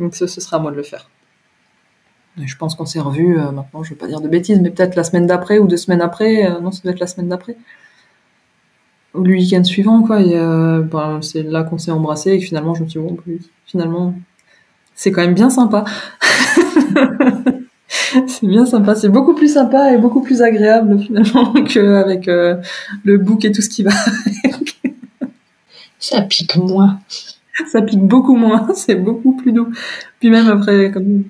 donc ce sera à moi de le faire. Et je pense qu'on s'est revus, euh, maintenant je ne veux pas dire de bêtises, mais peut-être la semaine d'après ou deux semaines après, euh, non ça doit être la semaine d'après, ou le week-end suivant quoi, et bah, c'est là qu'on s'est embrassé et que finalement je me suis dit bon, finalement c'est quand même bien sympa. c'est bien sympa, c'est beaucoup plus sympa et beaucoup plus agréable finalement qu'avec euh, le bouc et tout ce qui va avec. Ça pique moins. Ça pique beaucoup moins, c'est beaucoup plus doux. Puis même après, comme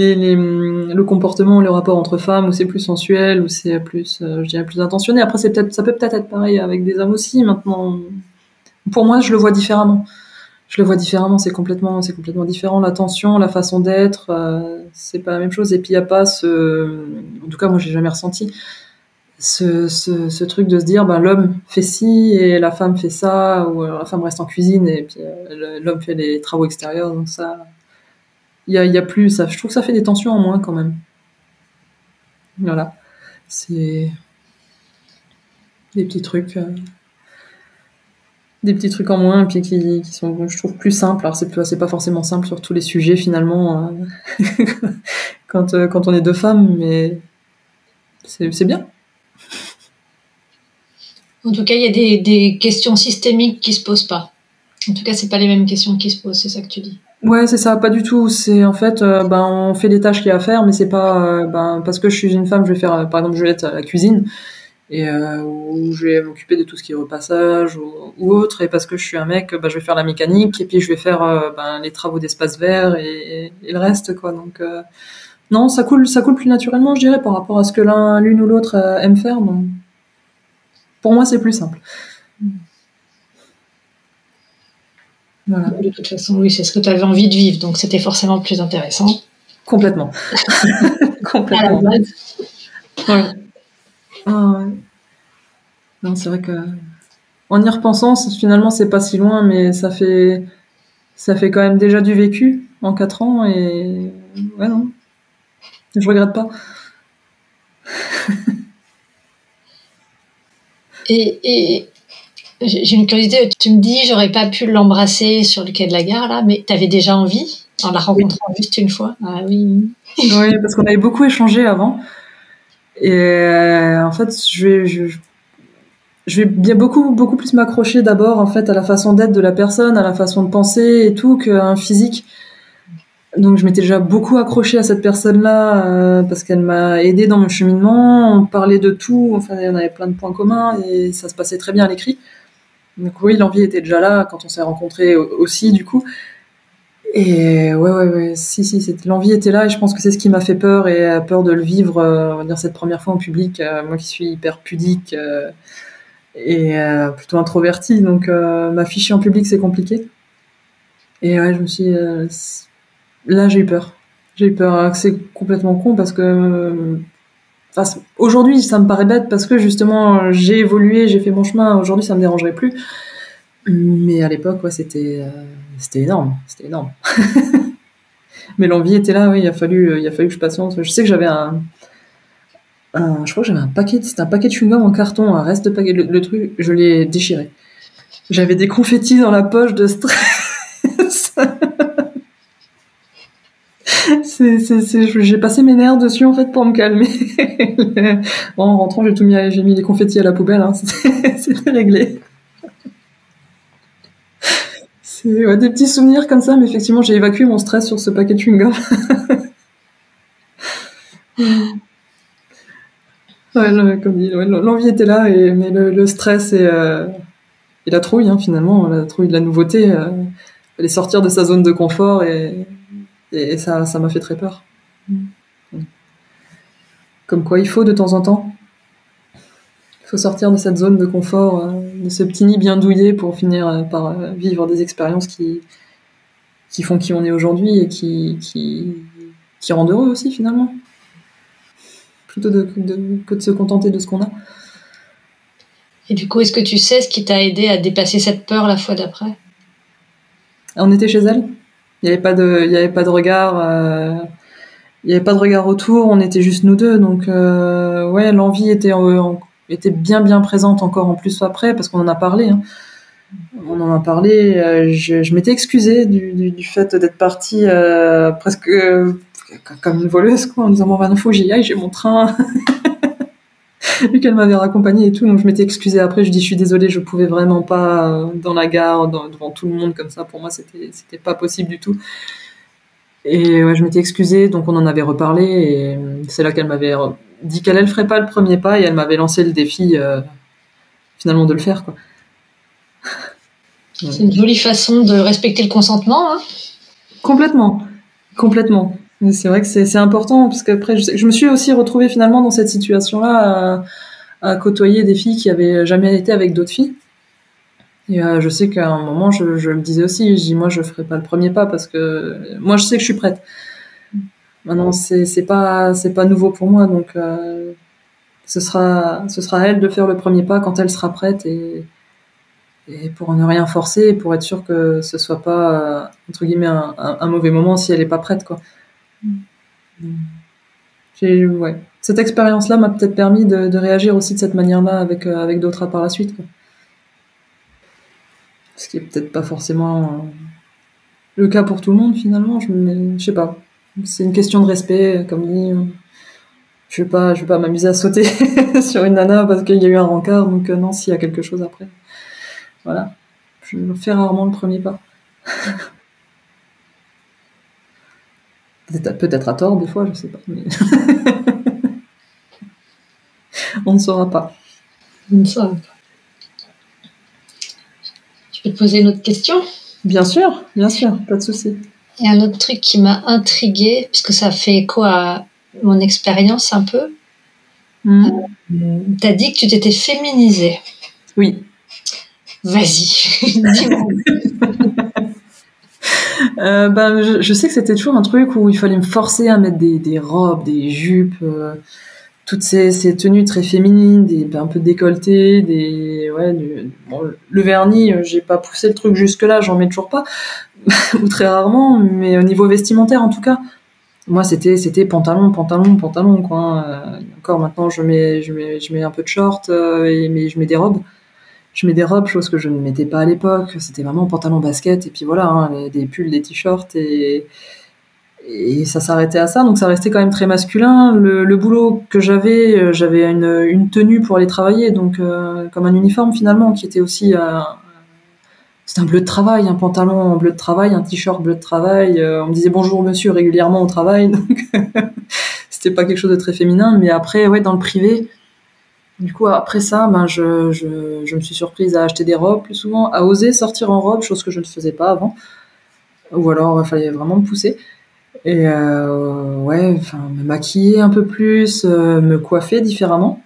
les, les, le comportement, le rapport entre femmes, où c'est plus sensuel, où c'est plus, euh, je dirais, plus intentionné. Après, c'est peut-être, ça peut peut-être être pareil avec des hommes aussi. Maintenant, pour moi, je le vois différemment je le vois différemment, c'est complètement, c'est complètement différent. L'attention, la façon d'être, euh, c'est pas la même chose. Et puis il y a pas ce, en tout cas moi j'ai jamais ressenti ce, truc de se dire, ben l'homme fait ci et la femme fait ça, ou la femme reste en cuisine et puis euh, l'homme fait les travaux extérieurs. Donc ça, il y a, plus, ça, je trouve que ça fait des tensions en moins quand même. Voilà, c'est des petits trucs. Euh des petits trucs en moins, puis qui, sont, je trouve, plus simples. Alors, c'est, pas forcément simple sur tous les sujets, finalement, euh, quand, euh, quand on est deux femmes, mais c'est, c'est bien. En tout cas, il y a des, des, questions systémiques qui se posent pas. En tout cas, c'est pas les mêmes questions qui se posent, c'est ça que tu dis. Ouais, c'est ça, pas du tout. C'est en fait, euh, ben, on fait les tâches qu'il y a à faire, mais c'est pas, ben, parce que je suis une femme, je vais faire, par exemple, je vais être à la cuisine et euh, où je vais m'occuper de tout ce qui est repassage ou, ou, autre. Et parce que je suis un mec, bah, je vais faire la mécanique et puis je vais faire euh, ben, les travaux d'espace vert et, et, le reste, quoi. Donc euh, non, ça coule, ça coule plus naturellement, je dirais, par rapport à ce que l'un, l'une ou l'autre euh, aime faire. Donc pour moi, c'est plus simple. Voilà. De toute façon, oui, c'est ce que tu avais envie de vivre, donc c'était forcément plus intéressant. Complètement. Complètement. Ouais. Ah Non, c'est vrai que en y repensant, finalement, c'est pas si loin, mais ça fait ça fait quand même déjà du vécu en 4 ans et ouais non, je regrette pas. et, et j'ai une curiosité, tu me dis j'aurais pas pu l'embrasser sur le quai de la gare là, mais tu avais déjà envie en la rencontrant oui. juste une fois? Ah oui. oui, parce qu'on avait beaucoup échangé avant. Et euh, en fait, je vais, je, je vais bien beaucoup, beaucoup plus m'accrocher d'abord en fait à la façon d'être de la personne, à la façon de penser et tout qu'à un physique. Donc je m'étais déjà beaucoup accrochée à cette personne-là euh, parce qu'elle m'a aidé dans mon cheminement. On parlait de tout, enfin on avait plein de points communs et ça se passait très bien à l'écrit. Donc oui, l'envie était déjà là quand on s'est rencontrés aussi du coup. Et ouais, ouais, ouais, si, si, l'envie était là et je pense que c'est ce qui m'a fait peur et peur de le vivre, euh, dire cette première fois en public, euh, moi qui suis hyper pudique euh, et plutôt introvertie, donc m'afficher en public c'est compliqué. Et ouais, je me suis, là j'ai eu peur, j'ai eu peur, c'est complètement con parce que, enfin, aujourd'hui ça me paraît bête parce que justement j'ai évolué, j'ai fait mon chemin, aujourd'hui ça me dérangerait plus, mais à l'époque ouais c'était c'était énorme, c'était énorme. Mais l'envie était là, oui, il a fallu, il a fallu que je patiente. Je sais que j'avais un, un, je crois que j'avais un paquet, c'était un paquet de chewing-gum en carton, un reste de paquet, le, le truc, je l'ai déchiré. J'avais des confettis dans la poche de stress. j'ai passé mes nerfs dessus en fait pour me calmer. en rentrant, j'ai tout mis, j'ai mis les confettis à la poubelle, hein. c'était réglé. C'est des petits souvenirs comme ça, mais effectivement, j'ai évacué mon stress sur ce paquet de chewing-gum. ouais, comme l'envie était là, mais le, stress et, euh, la trouille, hein, finalement, la trouille de la nouveauté, euh, fallait sortir de sa zone de confort, et, et ça, ça m'a fait très peur. Comme quoi, il faut de temps en temps faut sortir de cette zone de confort, euh, de ce petit nid bien douillé pour finir euh, par euh, vivre des expériences qui, qui font qui on est aujourd'hui et qui, qui, qui rendent heureux aussi finalement. Plutôt de, de, que de se contenter de ce qu'on a. Et du coup, est-ce que tu sais ce qui t'a aidé à dépasser cette peur la fois d'après? On était chez elle? Il n'y avait pas de, il avait pas de regard. Euh, il avait pas de regard autour. On était juste nous deux. Donc euh, ouais, l'envie était en était bien bien présente encore en plus après parce qu'on en a parlé. Hein. On en a parlé. Euh, je, je m'étais excusée du, du, fait d'être partie euh, presque euh, comme une voleuse quoi, en disant bon ben faut que j'y aille, j'ai mon train. Vu qu'elle m'avait raccompagnée et tout, donc je m'étais excusée après. Je dis je suis désolée, je pouvais vraiment pas euh, dans la gare dans, devant tout le monde comme ça. Pour moi c'était c'était pas possible du tout. Et ouais, je m'étais excusée, donc on en avait reparlé et c'est là qu'elle m'avait dit qu'elle elle ferait pas le premier pas et elle m'avait lancé le défi euh, finalement de le faire quoi. C'est une jolie façon de respecter le consentement. Hein complètement, complètement. C'est vrai que c'est important parce qu'après je, me suis aussi retrouvée finalement dans cette situation-là à, côtoyer des filles qui avaient jamais été avec d'autres filles. Et euh, je sais qu'à un moment je, me disais aussi, je dis moi je ferai pas le premier pas parce que moi je sais que je suis prête. Maintenant, c'est pas pas nouveau pour moi, donc euh, ce sera ce sera à elle de faire le premier pas quand elle sera prête et et pour ne rien forcer, pour être sûr que ce soit pas euh, entre guillemets un, un, mauvais moment si elle est pas prête quoi. Mm. Ouais cette expérience-là m'a peut-être permis de, réagir aussi de cette manière-là avec euh, avec d'autres par la suite. Ce qui est peut-être pas forcément le cas pour tout le monde finalement. Je, ne sais pas. C'est une question de respect, comme dit. Je vais pas, je vais pas m'amuser à sauter sur une nana parce qu'il y a eu un rencard. Donc non, s'il y a quelque chose après, voilà. Je fais rarement le premier pas. Peut-être à tort des fois, je sais pas. On ne saura pas. On ne saura pas. Je peux te poser une autre question? Bien sûr, bien sûr, pas de souci. A un autre truc qui m'a intriguée, puisque ça fait écho à mon expérience un peu. Hmm. Euh, tu as dit que tu t'étais féminisée. Oui. Vas-y, dis-moi. Ben, je, sais que c'était toujours un truc où il fallait me forcer à mettre des, robes, des jupes, euh, toutes ces, tenues très féminines, un peu décolletées, des, ouais, le vernis, euh, j'ai pas poussé le truc jusque là, j'en mets toujours pas, ou très rarement, mais au niveau vestimentaire en tout cas, moi c'était c'était pantalon, pantalon, pantalon quoi. Hein. encore maintenant je mets je mets je mets un peu de short et mais je mets des robes je mets des robes, chose que je ne mettais pas à l'époque. C'était vraiment pantalon basket et puis voilà, hein, des pulls, des t-shirts et, et ça s'arrêtait à ça. Donc ça restait quand même très masculin. Le, boulot que j'avais, euh, j'avais une, tenue pour aller travailler, donc euh, comme un uniforme finalement, qui était aussi un, c'était un bleu de travail, un pantalon bleu de travail, un t-shirt bleu de travail. Euh, on me disait bonjour monsieur régulièrement au travail, donc c'était pas quelque chose de très féminin. Mais après, ouais, dans le privé, du coup, après ça, ben, je, je, je, me suis surprise à acheter des robes plus souvent, à oser sortir en robe, chose que je ne faisais pas avant. Ou alors, il fallait vraiment me pousser. Et euh, ouais, enfin, me maquiller un peu plus, euh, me coiffer différemment,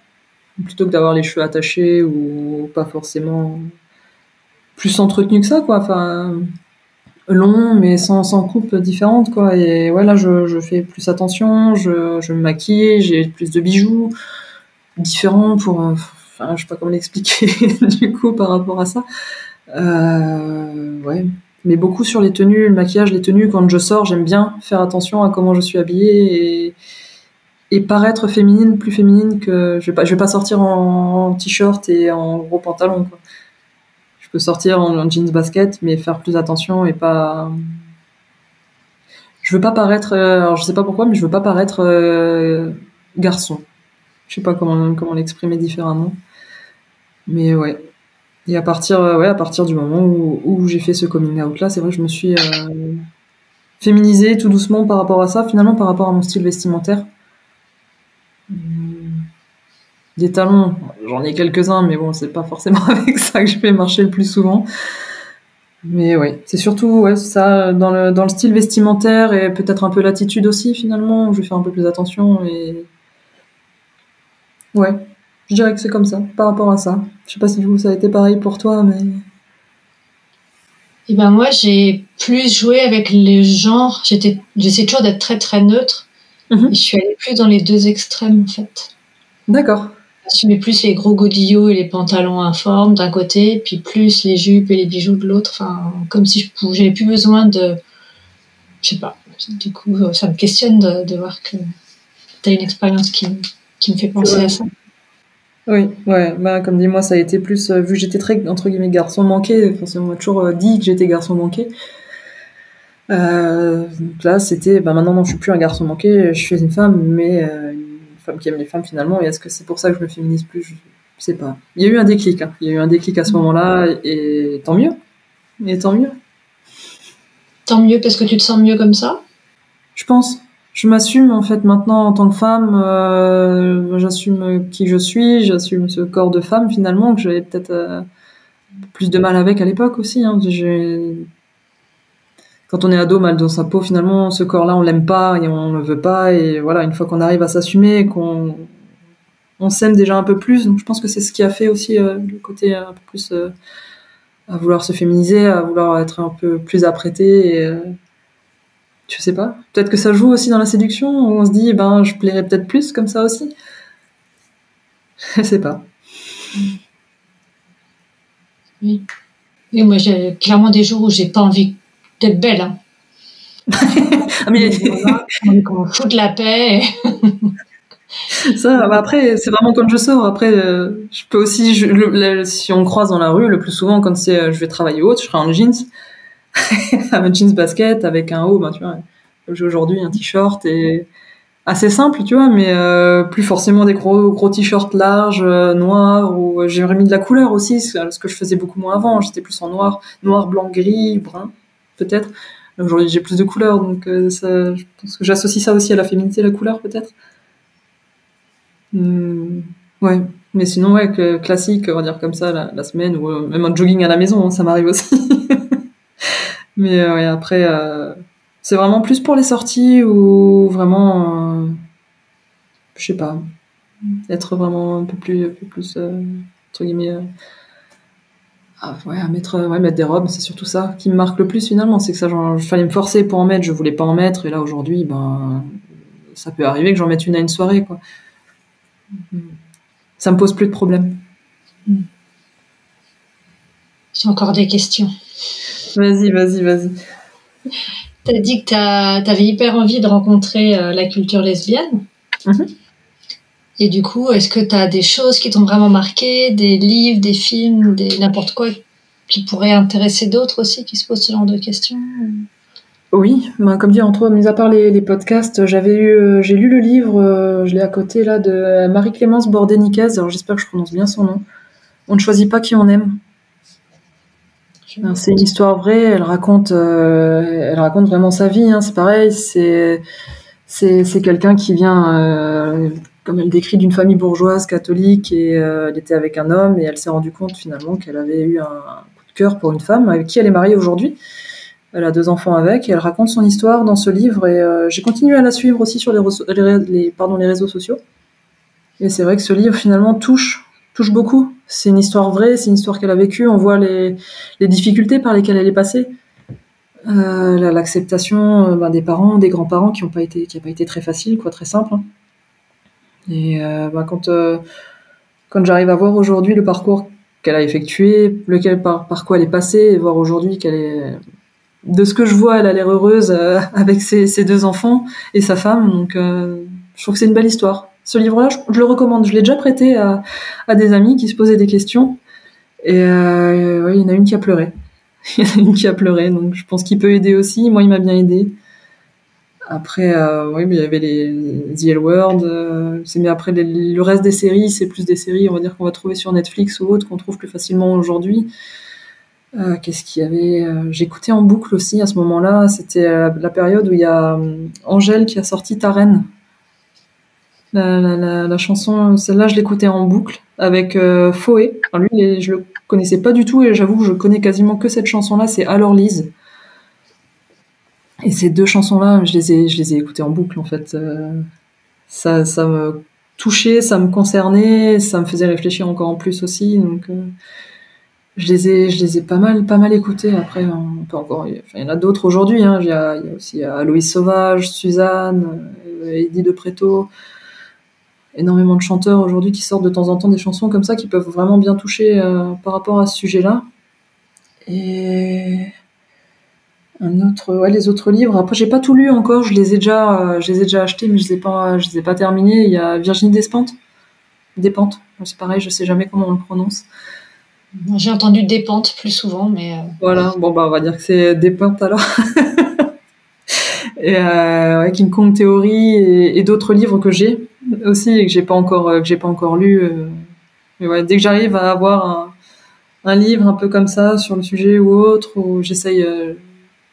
plutôt que d'avoir les cheveux attachés ou pas forcément plus entretenus que ça, quoi. Enfin, long, mais sans, sans coupe différente, quoi. Et ouais, je, je fais plus attention, je, je me maquille, j'ai plus de bijoux différent pour, euh, enfin, je sais pas comment l'expliquer du coup par rapport à ça. Euh, ouais, mais beaucoup sur les tenues, le maquillage, les tenues. Quand je sors, j'aime bien faire attention à comment je suis habillée et, et paraître féminine, plus féminine que je vais pas, je vais pas sortir en, t-shirt et en gros pantalon. Quoi. Je peux sortir en, jeans basket, mais faire plus attention et pas. Je veux pas paraître, euh, alors je sais pas pourquoi, mais je veux pas paraître euh, garçon. Je sais pas comment, comment l'exprimer différemment. Mais ouais. Et à partir, euh, ouais, à partir du moment où, où j'ai fait ce coming out là, c'est vrai que je me suis euh, féminisée tout doucement par rapport à ça, finalement par rapport à mon style vestimentaire. Hmm. Des talons, j'en ai quelques-uns, mais bon, c'est pas forcément avec ça que je fais marcher le plus souvent. Mais ouais, c'est surtout ouais, ça dans le, dans le style vestimentaire et peut-être un peu l'attitude aussi finalement, où je vais faire un peu plus attention et Ouais, je dirais que c'est comme ça, par rapport à ça. Je sais pas si du coup ça a été pareil pour toi, mais. Eh ben moi, j'ai plus joué avec les genres. J'étais, j'essaie toujours d'être très très neutre. Mhm. je suis allée plus dans les deux extrêmes en fait. D'accord. J'assumais plus les gros godillots et les pantalons informes d'un côté, puis plus les jupes et les bijoux de l'autre. Enfin, comme si je j'avais plus besoin de, je sais pas. Du coup, ça me questionne de, de voir que tu as une expérience qui, qui me fait penser à ça. Oui, ouais, bah, comme dit moi, ça a été plus, euh, vu que j'étais très, entre guillemets, garçon manqué, on m'a toujours euh, dit que j'étais garçon manqué. Euh, donc là, c'était, bah maintenant, non, je suis plus un garçon manqué, je suis une femme, mais une femme qui aime les femmes finalement, et est-ce que c'est pour ça que je me féminise plus? Je sais pas. Il y a eu un déclic, hein. il y a eu un déclic à ce moment-là, et tant mieux. Et tant mieux. Tant mieux parce que tu te sens mieux comme ça? Je pense je m'assume en fait maintenant en tant que femme. Euh, j'assume qui je suis, j'assume ce corps de femme finalement que j'avais peut-être euh, plus de mal avec à l'époque aussi. Hein. Quand on est ado, mal dans sa peau, finalement, ce corps-là, on l'aime pas et on le veut pas. Et voilà, une fois qu'on arrive à s'assumer, qu'on on s'aime déjà un peu plus. Donc je pense que c'est ce qui a fait aussi euh, le côté un peu plus à vouloir se féminiser, à vouloir être un peu plus apprêté et je sais pas. Peut-être que ça joue aussi dans la séduction, où on se dit, eh ben, je plairais peut-être plus comme ça aussi. Je sais pas. Oui. Oui, moi, j'ai clairement des jours où j'ai pas envie d'être belle. Hein. ah, mais... qu'on foute la paix. Ça, bah, après, c'est vraiment quand je sors. Après, euh, je peux aussi, si on croise dans la rue, le plus souvent, quand c'est, euh, je vais travailler haute, je serai en jeans, un jeans basket avec un haut, ben, tu vois. J'ai aujourd'hui un t-shirt et assez simple, tu vois, mais euh, plus forcément des gros gros t-shirts larges, noirs, ou j'ai remis de la couleur aussi, ce que je faisais beaucoup moins avant. J'étais plus en noir, noir, blanc, gris, brun, peut-être. Aujourd'hui, j'ai plus de couleurs, donc ça, je pense que j'associe ça aussi à la féminité, la couleur, peut-être. Hmm, ouais, mais sinon, ouais, que, classique, on va dire comme ça, la, semaine, ou euh, même un jogging à la maison, hein, ça m'arrive aussi. mais euh, ouais, après, euh, c'est vraiment plus pour les sorties ou vraiment, je sais pas, être vraiment un peu plus, un peu plus entre guillemets, ah, ouais, à mettre, ouais, mettre des robes, c'est surtout ça qui me marque le plus finalement, c'est que ça, genre, fallait me forcer pour en mettre, je voulais pas en mettre, et là aujourd'hui, ben, ça peut arriver que j'en mette une à une soirée, quoi. Ça me pose plus de problème. J'ai encore des questions. Vas-y, vas-y, vas-y. Tu as dit que tu avais hyper envie de rencontrer euh, la culture lesbienne. Mhm. Et du coup, est-ce que tu as des choses qui t'ont vraiment marqué, des livres, des films, des n'importe quoi qui pourrait intéresser d'autres aussi qui se posent ce genre de questions? Oui, ben, comme dit entre mis à part les, podcasts, j'avais eu, euh, j'ai lu le livre, euh, je l'ai à côté là de Marie-Clémence Bordeniquez. Alors j'espère que je prononce bien son nom. On ne choisit pas qui on aime. C'est une histoire vraie. Elle raconte, euh, elle raconte vraiment sa vie. Hein, c'est pareil. C'est c'est quelqu'un qui vient, comme elle décrit, d'une famille bourgeoise catholique et elle était avec un homme et elle s'est rendue compte finalement qu'elle avait eu un coup de cœur pour une femme avec qui elle est mariée aujourd'hui. Elle a deux enfants avec et elle raconte son histoire dans ce livre et euh, j'ai continué à la suivre aussi sur les, les, pardon, les réseaux sociaux. Et c'est vrai que ce livre finalement touche, touche beaucoup. C'est une histoire vraie, c'est une histoire qu'elle a vécue. On voit les, difficultés par lesquelles elle est passée. Euh, l'acceptation euh, ben, des parents, des grands-parents qui n'ont pas été, qui pas été très facile, quoi, très simple. Hein. Et ben, quand, quand j'arrive à voir aujourd'hui le parcours qu'elle a effectué, lequel par, quoi elle est passée, et voir aujourd'hui qu'elle est de ce que je vois, elle a l'air heureuse euh, avec ses, deux enfants et sa femme. Donc, euh, je trouve que c'est une belle histoire. Ce livre-là, je, le recommande. Je l'ai déjà prêté à, des amis qui se posaient des questions. Et euh, il y en a une qui a pleuré. il y en a une qui a pleuré. Donc, je pense qu'il peut aider aussi. Moi, il m'a bien aidé. Après, oui, mais il y avait les The L World. mais après, le reste des séries, c'est plus des séries, on va dire, qu'on va trouver sur Netflix ou autre, qu'on trouve plus facilement aujourd'hui. Euh, qu'est-ce qu'il y avait euh, J'écoutais en boucle aussi à ce moment-là. C'était euh, la période où il y a Angèle qui a sorti Ta La, chanson, celle-là, je l'écoutais en boucle avec Foé. lui, je le connaissais pas du tout et j'avoue que je connais quasiment que cette chanson-là. C'est Alors Lise. Et ces deux chansons-là, je les ai, je les ai écoutées en boucle en fait. ça, ça me touchait, ça me concernait, ça me faisait réfléchir encore en plus aussi. Donc je les ai, je les ai pas mal, pas mal écoutés. Après, peut encore, il y en a d'autres aujourd'hui. Hein. Il, y a, il y a aussi Aloïs Sauvage, Suzanne, euh, Eddie de Préto, énormément de chanteurs aujourd'hui qui sortent de temps en temps des chansons comme ça qui peuvent vraiment bien toucher euh, par rapport à ce sujet-là. Et un autre, ouais, les autres livres. Après, j'ai pas tout lu encore. Je les ai déjà, euh, je les ai déjà achetés, mais je les ai pas, je les ai pas terminés. Il y a Virginie Despentes, Despentes. C'est pareil, je sais jamais comment on le prononce. J'ai entendu des pentes plus souvent, mais. Euh, voilà, bon, bah, on va dire que c'est des pentes alors. et euh, King Kong Theory et, d'autres livres que j'ai aussi et que j'ai pas encore euh, que j'ai pas encore lu. Euh. mais ouais, dès que j'arrive à avoir un, un, livre un peu comme ça sur le sujet ou autre, où j'essaye,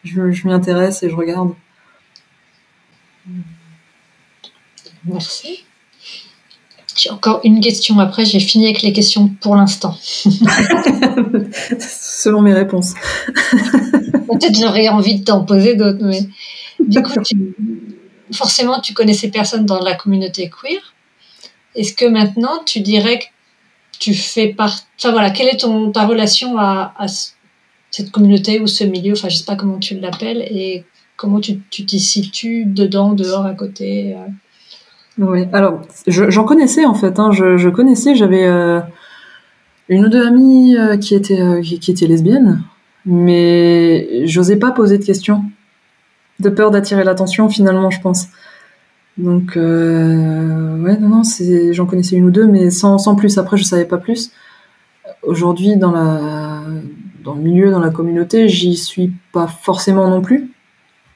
je, je m'y intéresse et je regarde. Merci. J'ai encore une question après, j'ai fini avec les questions pour l'instant. Selon mes réponses. Peut-être j'aurais envie de t'en poser d'autres, mais du coup, forcément, tu connaissais personne dans la communauté queer. Est-ce que maintenant, tu dirais que tu fais partie. Enfin voilà, quelle est ton, ta relation à, cette communauté ou ce milieu? Enfin, je sais pas comment tu l'appelles et comment tu t'y situes dedans, dehors, à côté euh? Oui, alors j'en connaissais en fait. Hein. Je, connaissais, j'avais euh, une ou deux amies euh, qui étaient qui, étaient lesbiennes, mais j'osais pas poser de questions, de peur d'attirer l'attention finalement, je pense. Donc, euh, ouais, non, non, j'en connaissais une ou deux, mais sans, sans plus. Après, je savais pas plus. Aujourd'hui, dans la, dans le milieu, dans la communauté, j'y suis pas forcément non plus.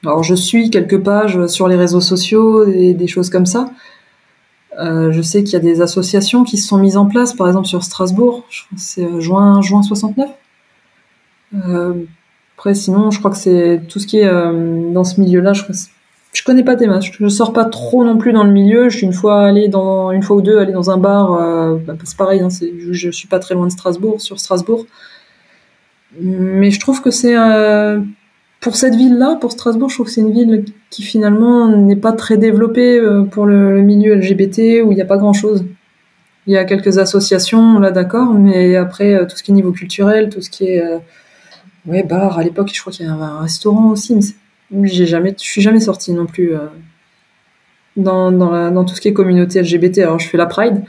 Alors, je suis quelques pages sur les réseaux sociaux et des choses comme ça. Euh, je sais qu'il y a des associations qui se sont mises en place, par exemple sur Strasbourg, je c'est euh, juin, juin 69. Après, sinon, je crois que c'est tout ce qui est euh, dans ce milieu-là. Je, je connais pas des masses. Je sors pas trop non plus dans le milieu. Je suis une fois allé dans une fois ou deux aller dans un bar. Euh, bah, c'est pareil. Hein, c'est, je, je, suis pas très loin de Strasbourg, sur Strasbourg. Mais je trouve que c'est euh, pour cette ville-là, pour Strasbourg, je trouve que c'est une ville qui finalement n'est pas très développée pour le, le milieu LGBT où il n'y a pas grand-chose. Il y a quelques associations là, d'accord, mais après tout ce qui est niveau culturel, tout ce qui est ouais bar. À l'époque, je crois qu'il y avait un restaurant aussi, mais j'ai jamais, je suis jamais sortie non plus euh, dans dans, la, dans tout ce qui est communauté LGBT. Alors je fais la Pride.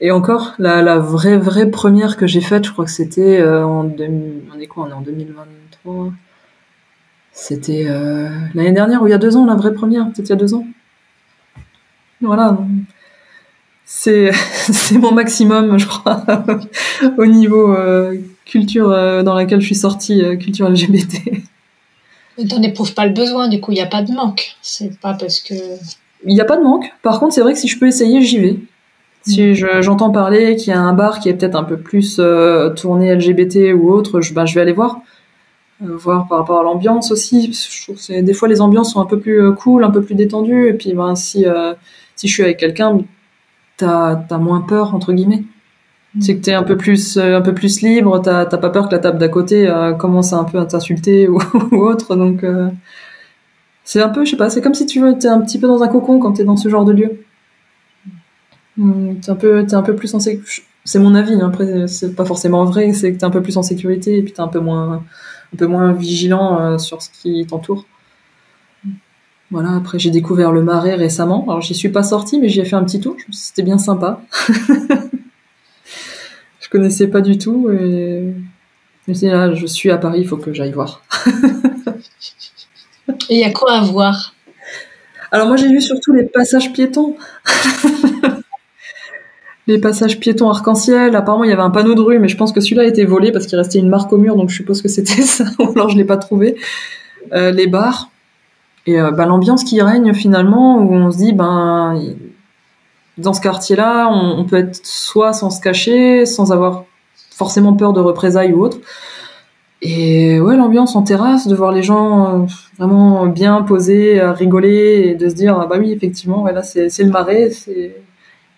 Et encore, la, la vraie vraie première que j'ai faite, je crois que c'était euh, en 2000, on est quoi On est en 2023. C'était euh, l'année dernière ou il y a deux ans, la vraie première, peut-être il y a deux ans. Voilà. C'est c'est mon maximum, je crois, au niveau euh, culture euh, dans laquelle je suis sortie, euh, culture LGBT. Mais t'en éprouves pas le besoin, du coup, il n'y a pas de manque. C'est pas parce que. Il n'y a pas de manque. Par contre, c'est vrai que si je peux essayer, j'y vais. Si je- j'entends parler qu'il y a un bar qui est peut-être un peu plus euh, tourné LGBT ou autre, je, ben, je vais aller voir. Euh, voir par rapport à l'ambiance aussi. Je trouve que des fois les ambiances sont un peu plus euh, cool, un peu plus détendues. Et puis ben, si, si je suis avec quelqu'un, t'as as moins peur, entre guillemets. C'est que t'es un peu plus euh, un peu plus libre, t'as pas peur que la table d'à côté euh, commence un peu à t'insulter ou, autre. Donc euh, c'est un peu, je sais pas, c'est comme si tu veux, un petit peu dans un cocon quand t'es dans ce genre de lieu. Hum, T'es un peu, t'es un peu plus en. C'est mon avis. hein, Après, c'est pas forcément vrai. C'est que t'es un peu plus en sécurité et puis t'es un peu moins, un peu moins vigilant sur ce qui t'entoure. Voilà. Après, j'ai découvert le Marais récemment. Alors, j'y suis pas sortie, mais j'y ai fait un petit tour. C'était bien sympa. je connaissais pas du tout et je me suis dit, là, je suis à Paris, il faut que j'aille voir. Et il y a quoi à voir? Alors moi j'ai vu surtout les passages piétons. les passages piétons arc-en-ciel. Apparemment il y avait un panneau de rue, mais je pense que celui-là a été volé parce qu'il restait une marque au mur, donc je suppose que c'était ça. Ou alors je l'ai pas trouvé. Euh, les bars et euh, bah, l'ambiance qui règne finalement, où on se dit ben dans ce quartier-là, on, peut être soit sans se cacher, sans avoir forcément peur de représailles ou autre. Et ouais, l'ambiance en terrasse, de voir les gens euh, vraiment bien posés, rigoler et de se dire ah bah oui effectivement, là c'est le marais,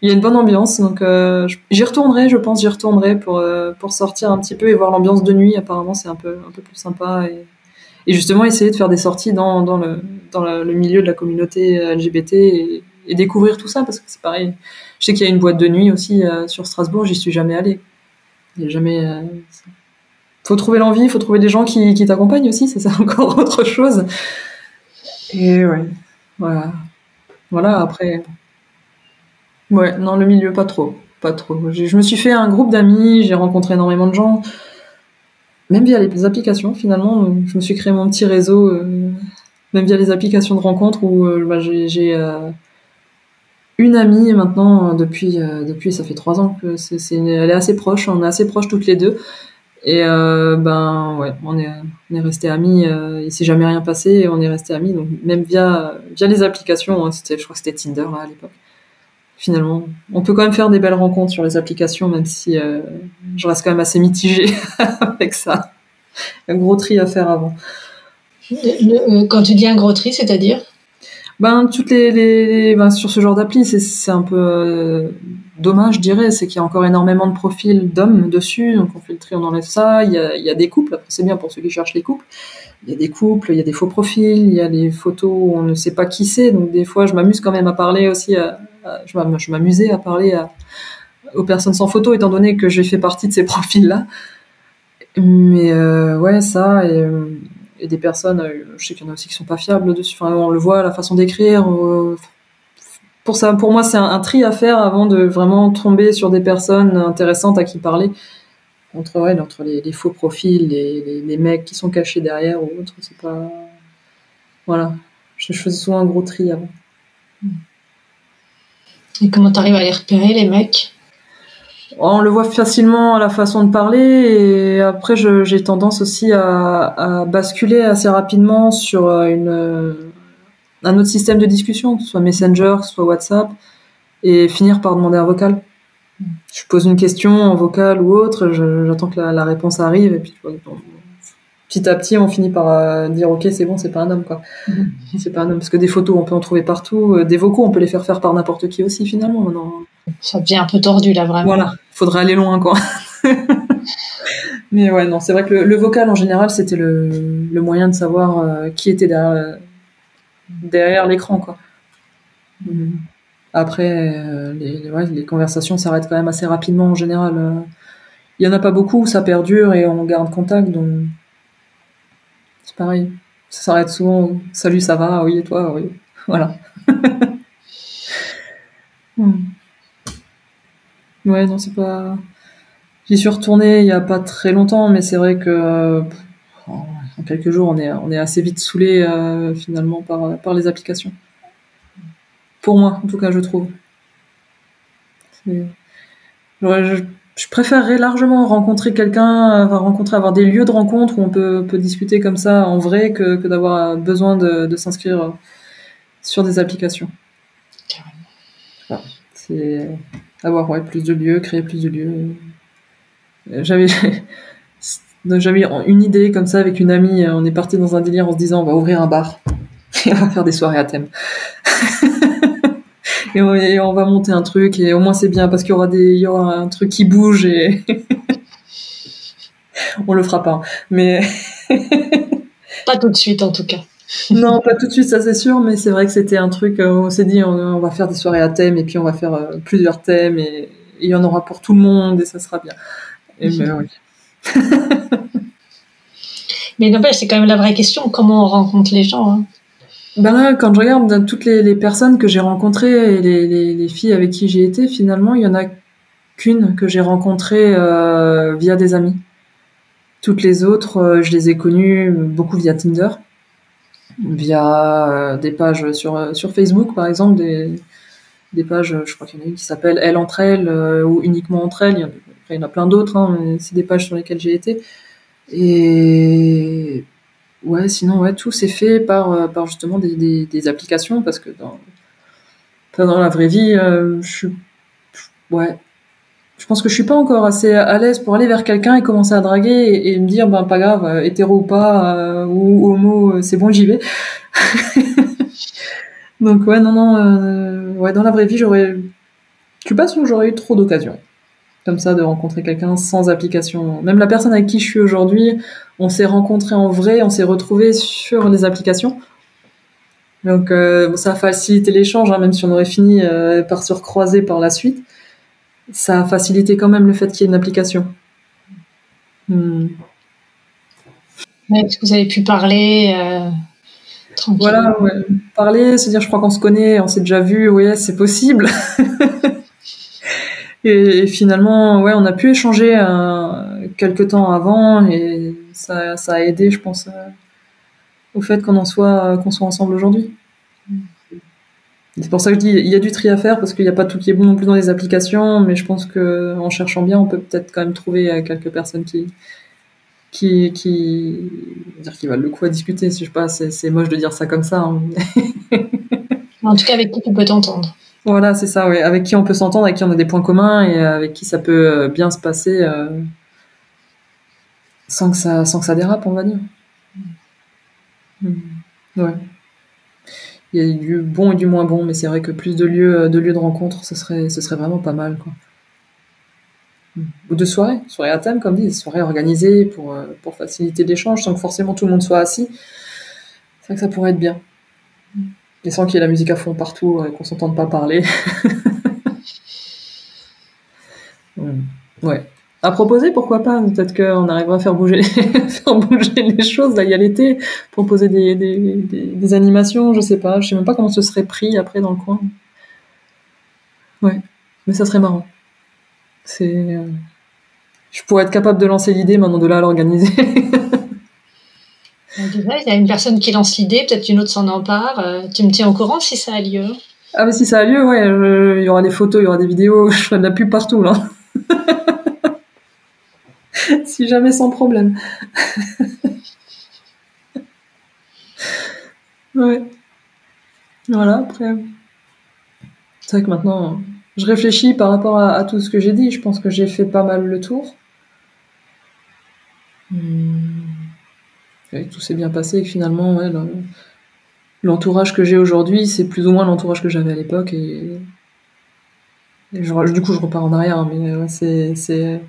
il y a une bonne ambiance, donc euh, j'y retournerai, je pense j'y retournerai pour euh, pour sortir un petit peu et voir l'ambiance de nuit. Apparemment c'est un peu un peu plus sympa et, justement essayer de faire des sorties dans le dans le, milieu de la communauté LGBT et découvrir tout ça parce que c'est pareil. Je sais qu'il y a une boîte de nuit aussi euh, sur Strasbourg, j'y suis jamais allée. Il jamais euh, faut trouver l'envie, faut trouver des gens qui, qui t'accompagnent aussi, ça c'est encore autre chose. Et ouais, voilà. Voilà, après. Ouais, non, le milieu, pas trop. Pas trop. Je me suis fait un groupe d'amis, j'ai rencontré énormément de gens, même via les applications finalement. Je me suis créé mon petit réseau, euh, même via les applications de rencontres où euh, bah, j'ai une amie maintenant, euh, depuis, euh, depuis ça fait trois ans que c'est, elle est assez proche, on est assez proches toutes les deux. Et euh, ben ouais, on est, on est resté amis. Euh, il s'est jamais rien passé et on est resté amis. Donc même via via les applications, hein, c'était, je crois que c'était Tinder à l'époque. Finalement, on peut quand même faire des belles rencontres sur les applications, même si euh, je reste quand même assez mitigée avec ça. Un gros tri à faire avant. Quand tu dis un gros tri, c'est-à-dire? Ben toutes les, les, ben, sur ce genre d'appli, c'est un peu euh, dommage, je dirais, c'est qu'il y a encore énormément de profils d'hommes dessus, donc on fait le tri, on enlève ça. Il y a, il y a des couples, c'est bien pour ceux qui cherchent les couples. Il y a des couples, il y a des faux profils, il y a des photos où on ne sait pas qui c'est, donc des fois je m'amuse quand même à parler aussi, à, je m'amusais à parler à- aux personnes sans photo, étant donné que j'ai fait partie de ces profils-là. Mais euh, ouais, ça, et, euh, et des personnes, euh, je sais qu'il y en a aussi qui sont pas fiables dessus. On le voit, la façon d'écrire. pour ça, pour moi, c'est un, tri à faire avant de vraiment tomber sur des personnes intéressantes à qui parler. Entre, entre les, faux profils, les mecs qui sont cachés derrière ou autre, c'est pas. Voilà. Je, je faisais souvent un gros tri avant. Et comment tu arrives à les repérer, les mecs? On le voit facilement à la façon de parler et après j'ai tendance aussi à, basculer assez rapidement sur euh, une, euh, un autre système de discussion, que ce soit Messenger, soit WhatsApp, et finir par demander un vocal. Je pose une question en vocal ou autre, j'attends que la, réponse arrive et puis petit à petit on finit par euh, dire ok c'est bon c'est pas un homme quoi. C'est pas un homme parce que des photos on peut en trouver partout, des vocaux on peut les faire faire par n'importe qui aussi finalement maintenant. Ça devient un peu tordu là vraiment. Voilà, faudrait aller loin quoi. Mais ouais non, c'est vrai que le, vocal en général c'était le, moyen de savoir euh, qui était derrière, derrière l'écran quoi. Mm. Après euh, les, les, conversations s'arrêtent quand même assez rapidement en général. Euh. Il y en a pas beaucoup, ça perdure et on garde contact donc c'est pareil. Ça s'arrête souvent. Salut, ça va? Oui et toi? Oui. Voilà. Mm. Ouais, non, c'est pas. J'y suis retournée il y a pas très longtemps, mais c'est vrai que euh, en quelques jours, on est, on est assez vite saoulé euh, finalement par, par les applications. Pour moi, en tout cas, je trouve. Je, je, préférerais largement rencontrer quelqu'un, rencontrer, avoir des lieux de rencontre où on peut, peut discuter comme ça en vrai que, que d'avoir besoin de, de s'inscrire sur des applications. C'est avoir plus de lieux, créer plus de lieux. J'avais j'avais une idée comme ça avec une amie. On est parti dans un délire en se disant on va ouvrir un bar et on va faire des soirées à thème. et, on, va monter un truc et au moins c'est bien parce qu'il y aura des il y aura un truc qui bouge et on le fera pas. Mais pas tout de suite en tout cas. Non, pas tout de suite, ça c'est sûr, mais c'est vrai que c'était un truc, euh, on s'est dit, on, va faire des soirées à thème, et puis on va faire euh, plusieurs thèmes, et il y en aura pour tout le monde, et ça sera bien. Et ben, oui. mais n'empêche, c'est quand même la vraie question, comment on rencontre les gens hein. Ben quand je regarde toutes les, personnes que j'ai rencontrées et les, filles avec qui j'ai été, finalement, il y en a qu'une que j'ai rencontrée euh, via des amis. Toutes les autres, je les ai connues beaucoup via Tinder via euh, des pages sur, euh, sur Facebook, par exemple, des, des pages, je crois qu'il y en a une qui s'appelle Elle entre elles euh, ou uniquement entre elles. Il y en a, plein d'autres, hein, mais c'est des pages sur lesquelles j'ai été. Et ouais, sinon, ouais, tout s'est fait par, par justement des, des, des, applications parce que dans, dans la vraie vie, je suis. Ouais, je pense que je suis pas encore assez à l'aise pour aller vers quelqu'un et commencer à draguer et, me dire ben pas grave euh, hétéro ou pas euh, ou homo euh, c'est bon j'y vais. Donc ouais non non ouais dans la vraie vie j'aurais je suis pas sûr que j'aurais eu trop d'occasions comme ça de rencontrer quelqu'un sans application. Même la personne avec qui je suis aujourd'hui on s'est rencontré en vrai on s'est retrouvé sur les applications. Donc ça a facilité l'échange hein, même si on aurait fini par se recroiser par la suite ça a facilité quand même le fait qu'il y ait une application. Hmm. Est-ce que vous avez pu parler euh, Voilà, parler, se dire je crois qu'on se connaît, on s'est déjà vu, oui, c'est possible. et, finalement, ouais, on a pu échanger euh, quelques temps avant et ça, a aidé, je pense, euh, au fait qu'on en soit, qu'on soit ensemble aujourd'hui. C'est pour ça que je dis, il y a du tri à faire parce qu'il n'y a pas tout qui est bon non plus dans les applications, mais je pense que en cherchant bien, on peut peut-être quand même trouver euh, quelques personnes qui, qui, qui, dire qui valent le coup à discuter. Si je sais pas, c'est moche de dire ça comme ça. Hein. en tout cas, avec qui tu peux t'entendre. Voilà, c'est ça, oui. Avec qui on peut s'entendre, avec qui on a des points communs et avec qui ça peut euh, bien se passer euh, sans que ça, sans que ça dérape, on va dire. Hmm. Ouais il y a du bon et du moins bon, mais c'est vrai que plus de lieux euh, de, lieux de rencontre, ce serait, ce serait vraiment pas mal. Quoi. Ou de soirées, soirées à thème, comme dit, soirées organisées pour, euh, pour faciliter l'échange, sans que forcément tout le monde soit assis. C'est vrai que ça pourrait être bien. Et sans qu'il y ait la musique à fond partout et qu'on s'entende pas parler. ouais à proposer, pourquoi pas Peut-être qu'on arrivera à faire bouger, faire bouger les choses. Là, il y a l'été, proposer des, des, des, animations, je sais pas. Je sais même pas comment ce serait pris après dans le coin. Ouais, mais ça serait marrant. C'est, euh, je pourrais être capable de lancer l'idée, maintenant de là à l'organiser. il y a une personne qui lance l'idée, peut-être une autre s'en empare. Euh, tu me tiens au courant si ça a lieu Ah, mais si ça a lieu, ouais, il y aura des photos, il y aura des vidéos, je ferai de la pub partout, là. si jamais sans problème. ouais. Voilà, après. C'est vrai que maintenant, je réfléchis par rapport à, tout ce que j'ai dit. Je pense que j'ai fait pas mal le tour. Hmm. tout s'est bien passé et finalement, l'entourage que j'ai aujourd'hui, c'est plus ou moins l'entourage que j'avais à l'époque. Et, du coup, je repars en arrière, mais c'est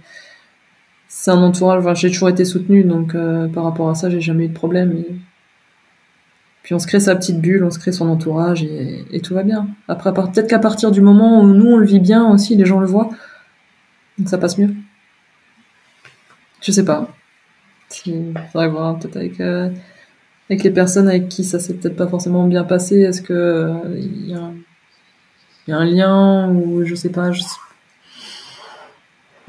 c'est un entourage. Enfin, j'ai toujours été soutenue, donc euh, par rapport à ça, j'ai jamais eu de problème. Puis on se crée sa petite bulle, on se crée son entourage et, tout va bien. Après, peut-être qu'à partir du moment où nous on le vit bien aussi, les gens le voient, donc ça passe mieux. Je sais pas. Il faudrait voir peut-être avec. Euh, avec les personnes avec qui ça s'est peut-être pas forcément bien passé Est-ce que euh, il y, a un lien ou je sais pas.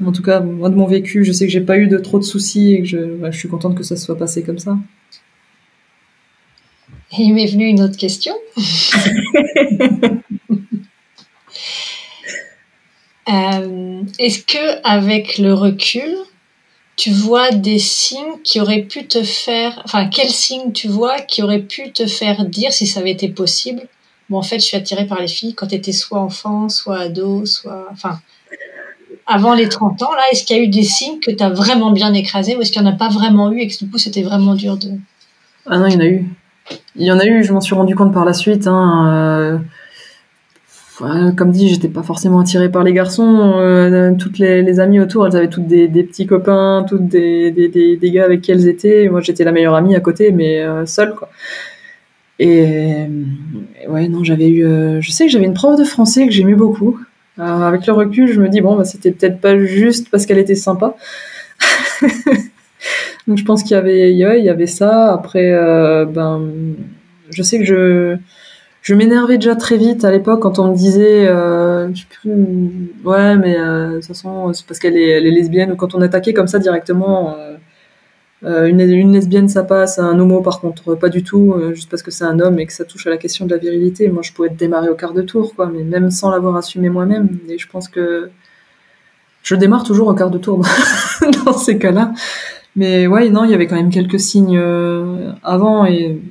En tout cas, moi de mon vécu, je sais que j'ai pas eu de trop de soucis et que je, je suis contente que ça se soit passé comme ça. il m'est venu une autre question. Euh, est-ce que avec le recul, tu vois des signes qui auraient pu te faire, enfin, quels signes tu vois qui auraient pu te faire dire, si ça avait été possible, bon, en fait, je suis attirée par les filles quand tu étais soit enfant, soit ado, soit, enfin, avant les 30 ans, là, est-ce qu'il y a eu des signes que tu as vraiment bien écrasés ou est-ce qu'il n'y en a pas vraiment eu et que du coup, c'était vraiment dur de. Ah non, il y en a eu. Il y en a eu, je m'en suis rendu compte par la suite. Hein, euh, comme dit, j'étais pas forcément attirée par les garçons. Euh, toutes les, amies autour, elles avaient toutes des, petits copains, toutes des, des, gars avec qui elles étaient. Moi, j'étais la meilleure amie à côté, mais euh, seule, quoi. Et, ouais, non, j'avais eu. Je sais que j'avais une prof de français que j'aimais beaucoup. Avec le recul, je me dis bon, bah, c'était peut-être pas juste parce qu'elle était sympa. Donc, je pense qu'il y avait, il y avait ça. Après, ben, je sais que je je m'énervais déjà très vite à l'époque quand on me disait euh, sais plus, ouais mais euh, de toute façon c'est parce qu'elle est, lesbienne ou quand on attaquait comme ça directement euh, euh une, une, lesbienne ça passe un homo par contre pas du tout euh, juste parce que c'est un homme et que ça touche à la question de la virilité. Moi je pouvais démarrer au quart de tour quoi mais même sans l'avoir assumé moi-même. Et je pense que je démarre toujours au quart de tour dans ces cas-là. Mais ouais non il y avait quand même quelques signes euh, avant et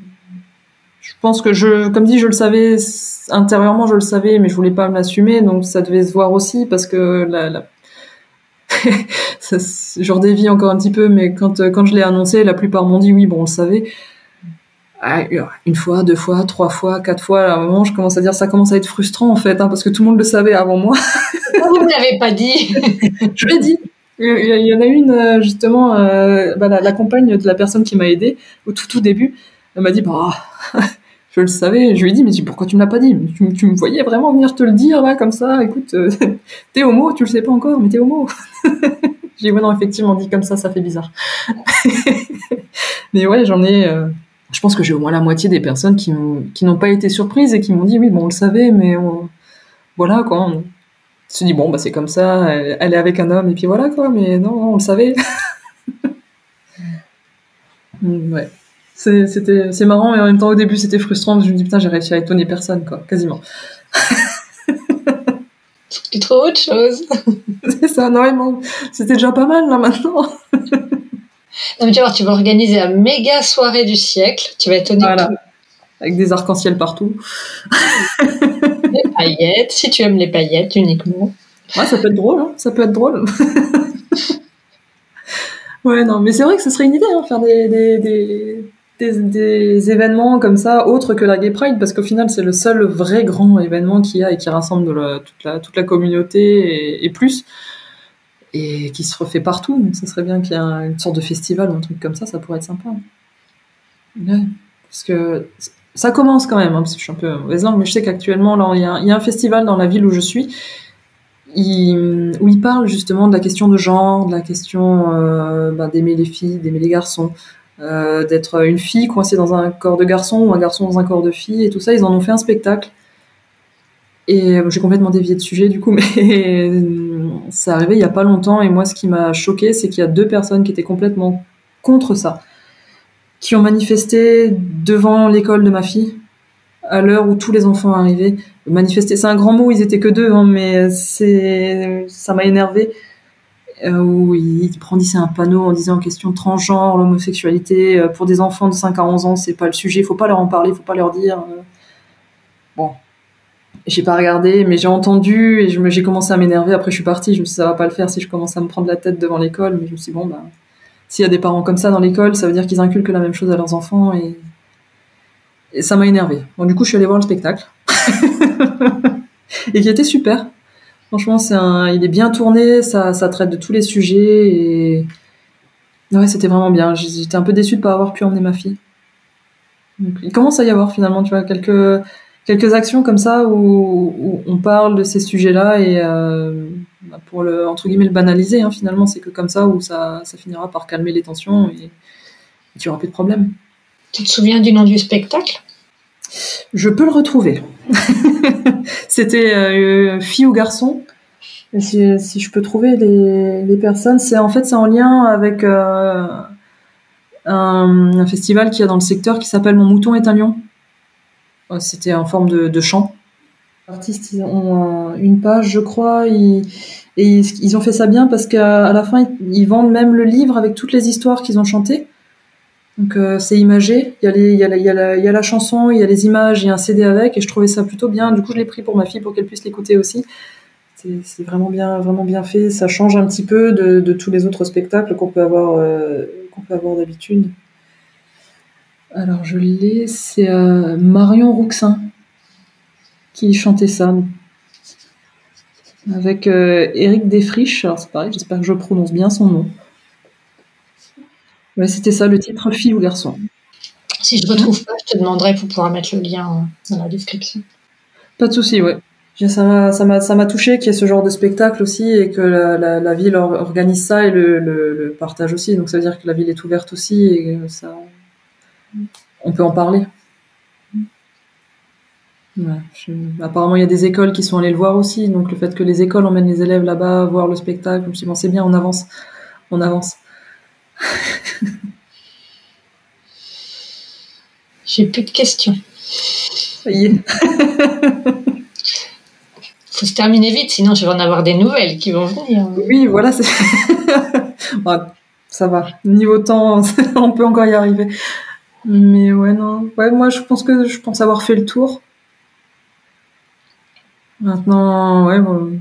je pense que je, comme dit, je le savais intérieurement, je le savais, mais je voulais pas m'assumer, donc ça devait se voir aussi parce que la, la... je redévie encore un petit peu, mais quand quand je l'ai annoncé, la plupart m'ont dit oui, bon, on le savait. Ah, une fois, deux fois, trois fois, quatre fois, à un moment, je commence à dire ça commence à être frustrant en fait, hein, parce que tout le monde le savait avant moi. Vous ne l'avez pas dit. je l'ai dit. Il y en a une euh, justement, euh, bah, la, la, compagne de la personne qui m'a aidé au tout tout début. Elle m'a dit bah je le savais. Je lui ai dit, mais pourquoi tu me l'as pas dit? Tu, me voyais vraiment venir te le dire là, comme ça? Écoute, euh, t'es homo, tu le sais pas encore, mais t'es homo. J'ai ouais, non, effectivement, dit comme ça, ça fait bizarre. mais ouais, j'en ai. Euh, je pense que j'ai au moins la moitié des personnes qui, qui n'ont pas été surprises et qui m'ont dit, oui, bon, on le savait, mais voilà, quoi. On se dit, bon, bah, c'est comme ça, elle, est avec un homme, et puis voilà, quoi, mais non, on le savait. ouais c'était c'est marrant et en même temps au début c'était frustrant parce que je me dis putain j'ai réussi à étonner personne quoi quasiment. Tu trouves autre chose. C'est ça non c'était déjà pas mal là maintenant. Non mais tu vas tu vas organiser la méga soirée du siècle. Tu vas étonner voilà. avec des arcs-en-ciel partout. Les paillettes. Si tu aimes les paillettes uniquement. Ouais ça peut être drôle hein. Ça peut être drôle. Ouais non mais c'est vrai que ce serait une idée hein, faire des, des des, événements comme ça autres que la Gay Pride parce qu'au final c'est le seul vrai grand événement qu'il y a et qui rassemble toute, la, communauté et, plus et qui se refait partout. Donc ça serait bien qu'il y ait une sorte de festival ou un truc comme ça ça pourrait être sympa. Parce que ça commence quand même hein, parce que je suis un peu mauvaise langue mais je sais qu'actuellement il y, a, un festival dans la ville où je suis où il parle justement de la question de genre, de la question euh, bah, d'aimer les filles, d'aimer les garçons, euh, d'être une fille coincée dans un corps de garçon ou un garçon dans un corps de fille et tout ça. Ils en ont fait un spectacle. Et euh, j'ai complètement dévié de sujet du coup, mais ça arrivait il y a pas longtemps. Et moi, ce qui m'a choqué, c'est qu'il y a deux personnes qui étaient complètement contre ça, qui ont manifesté devant l'école de ma fille à l'heure où tous les enfants arrivaient manifester. C'est un grand mot, ils étaient que deux, hein, mais c'est ça m'a énervé. Euh, où il brandissait un panneau en disant question transgenre, l'homosexualité pour des enfants de 5 à 11 ans, c'est pas le sujet, faut pas leur en parler, faut pas leur dire. Bon, j'ai pas regardé, mais j'ai entendu et j'ai commencé à m'énerver. Après, je suis partie. Je me suis dit, ça va pas le faire si je commence à me prendre la tête devant l'école. Mais je me suis dit, bon, bah, s'il y a des parents comme ça dans l'école, ça veut dire qu'ils inculquent la même chose à leurs enfants et, et ça m'a énervé. Bon, du coup, je suis allée voir le spectacle et qui était super. Franchement, c'est un, il est bien tourné, ça, ça traite de tous les sujets et ouais, c'était vraiment bien. J'étais un peu déçue de pas avoir pu emmener ma fille. Donc, il commence à y avoir finalement, tu vois, quelques quelques actions comme ça où, on parle de ces sujets-là et euh, bah, pour le entre guillemets le banaliser hein, finalement c'est que comme ça où ça, ça finira par calmer les tensions et, tu auras plus de problème. Tu te souviens du nom du spectacle? Je peux le retrouver. C'était euh, fille ou garçon. si, je peux trouver les, personnes, c'est en fait c'est en lien avec euh, un, festival qui y a dans le secteur qui s'appelle Mon mouton est un lion. Euh, c'était en forme de, chant. Les artistes ont une page, je crois, et ils ont fait ça bien parce qu'à la fin, ils, vendent même le livre avec toutes les histoires qu'ils ont chantées. Donc euh, c'est imagé, il y, a la, chanson, il y a les images, il y a un CD avec, et je trouvais ça plutôt bien. Du coup, je l'ai pris pour ma fille pour qu'elle puisse l'écouter aussi. C'est vraiment bien, vraiment bien fait. Ça change un petit peu de, tous les autres spectacles qu'on peut avoir, euh, qu'on avoir d'habitude. Alors je l'ai, c'est euh, Marion Rouxin qui chantait ça. Avec Eric Desfriches, alors c'est pareil, j'espère que je prononce bien son nom. Ouais, c'était ça le titre, fille ou garçon. Si je ne retrouve pas, je te demanderai pour pouvoir mettre le lien dans la description. Pas de souci, ouais. Ça m'a, ça m'a, touché qu'il y ait ce genre de spectacle aussi et que la, ville organise ça et le, le, partage aussi. Donc ça veut dire que la ville est ouverte aussi et ça, on peut en parler. apparemment, il y a des écoles qui sont allées le voir aussi, donc le fait que les écoles emmènent les élèves là-bas voir le spectacle, je me suis dit, bon, c'est bien, on avance, on avance. J'ai plus de questions. Ça y est. Faut se terminer vite, sinon je vais en avoir des nouvelles qui vont venir. Oui, voilà, ça va. Niveau temps, on peut encore y arriver. Mais ouais, non. Ouais, moi, je pense que je pense avoir fait le tour. Maintenant, ouais, bon,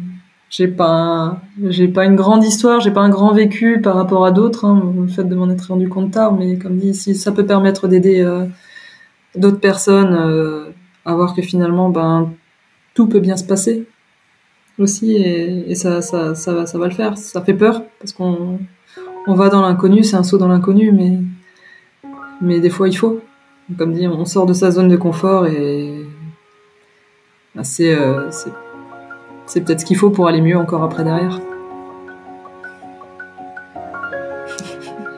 j'ai pas, j'ai pas une grande histoire, j'ai pas un grand vécu par rapport à d'autres. Hein, le fait de m'en être rendu compte tard, mais comme dit, si ça peut permettre d'aider euh, d'autres personnes euh, à voir que finalement, ben, tout peut bien se passer aussi, et, et ça, ça, ça, ça, va le faire. Ça fait peur parce qu'on on va dans l'inconnu, c'est un saut dans l'inconnu, mais mais des fois il faut. Comme dit, on sort de sa zone de confort et bah, euh, c'est peut-être ce qu'il faut pour aller mieux encore après derrière.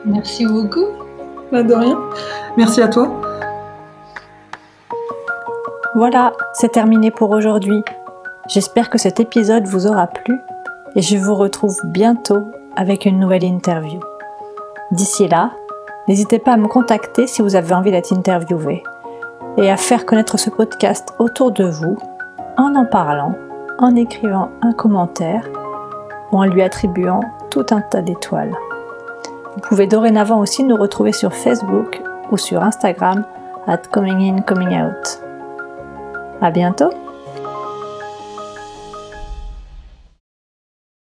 Merci beaucoup. Bah, de rien. Merci à toi. Voilà, c'est terminé pour aujourd'hui. J'espère que cet épisode vous aura plu et je vous retrouve bientôt avec une nouvelle interview. D'ici là, N'hésitez pas à me contacter si vous avez envie d'être interviewé et à faire connaître ce podcast autour de vous en en parlant, en écrivant un commentaire ou en lui attribuant tout un tas d'étoiles. Vous pouvez dorénavant aussi nous retrouver sur Facebook ou sur Instagram at coming in coming out. À bientôt!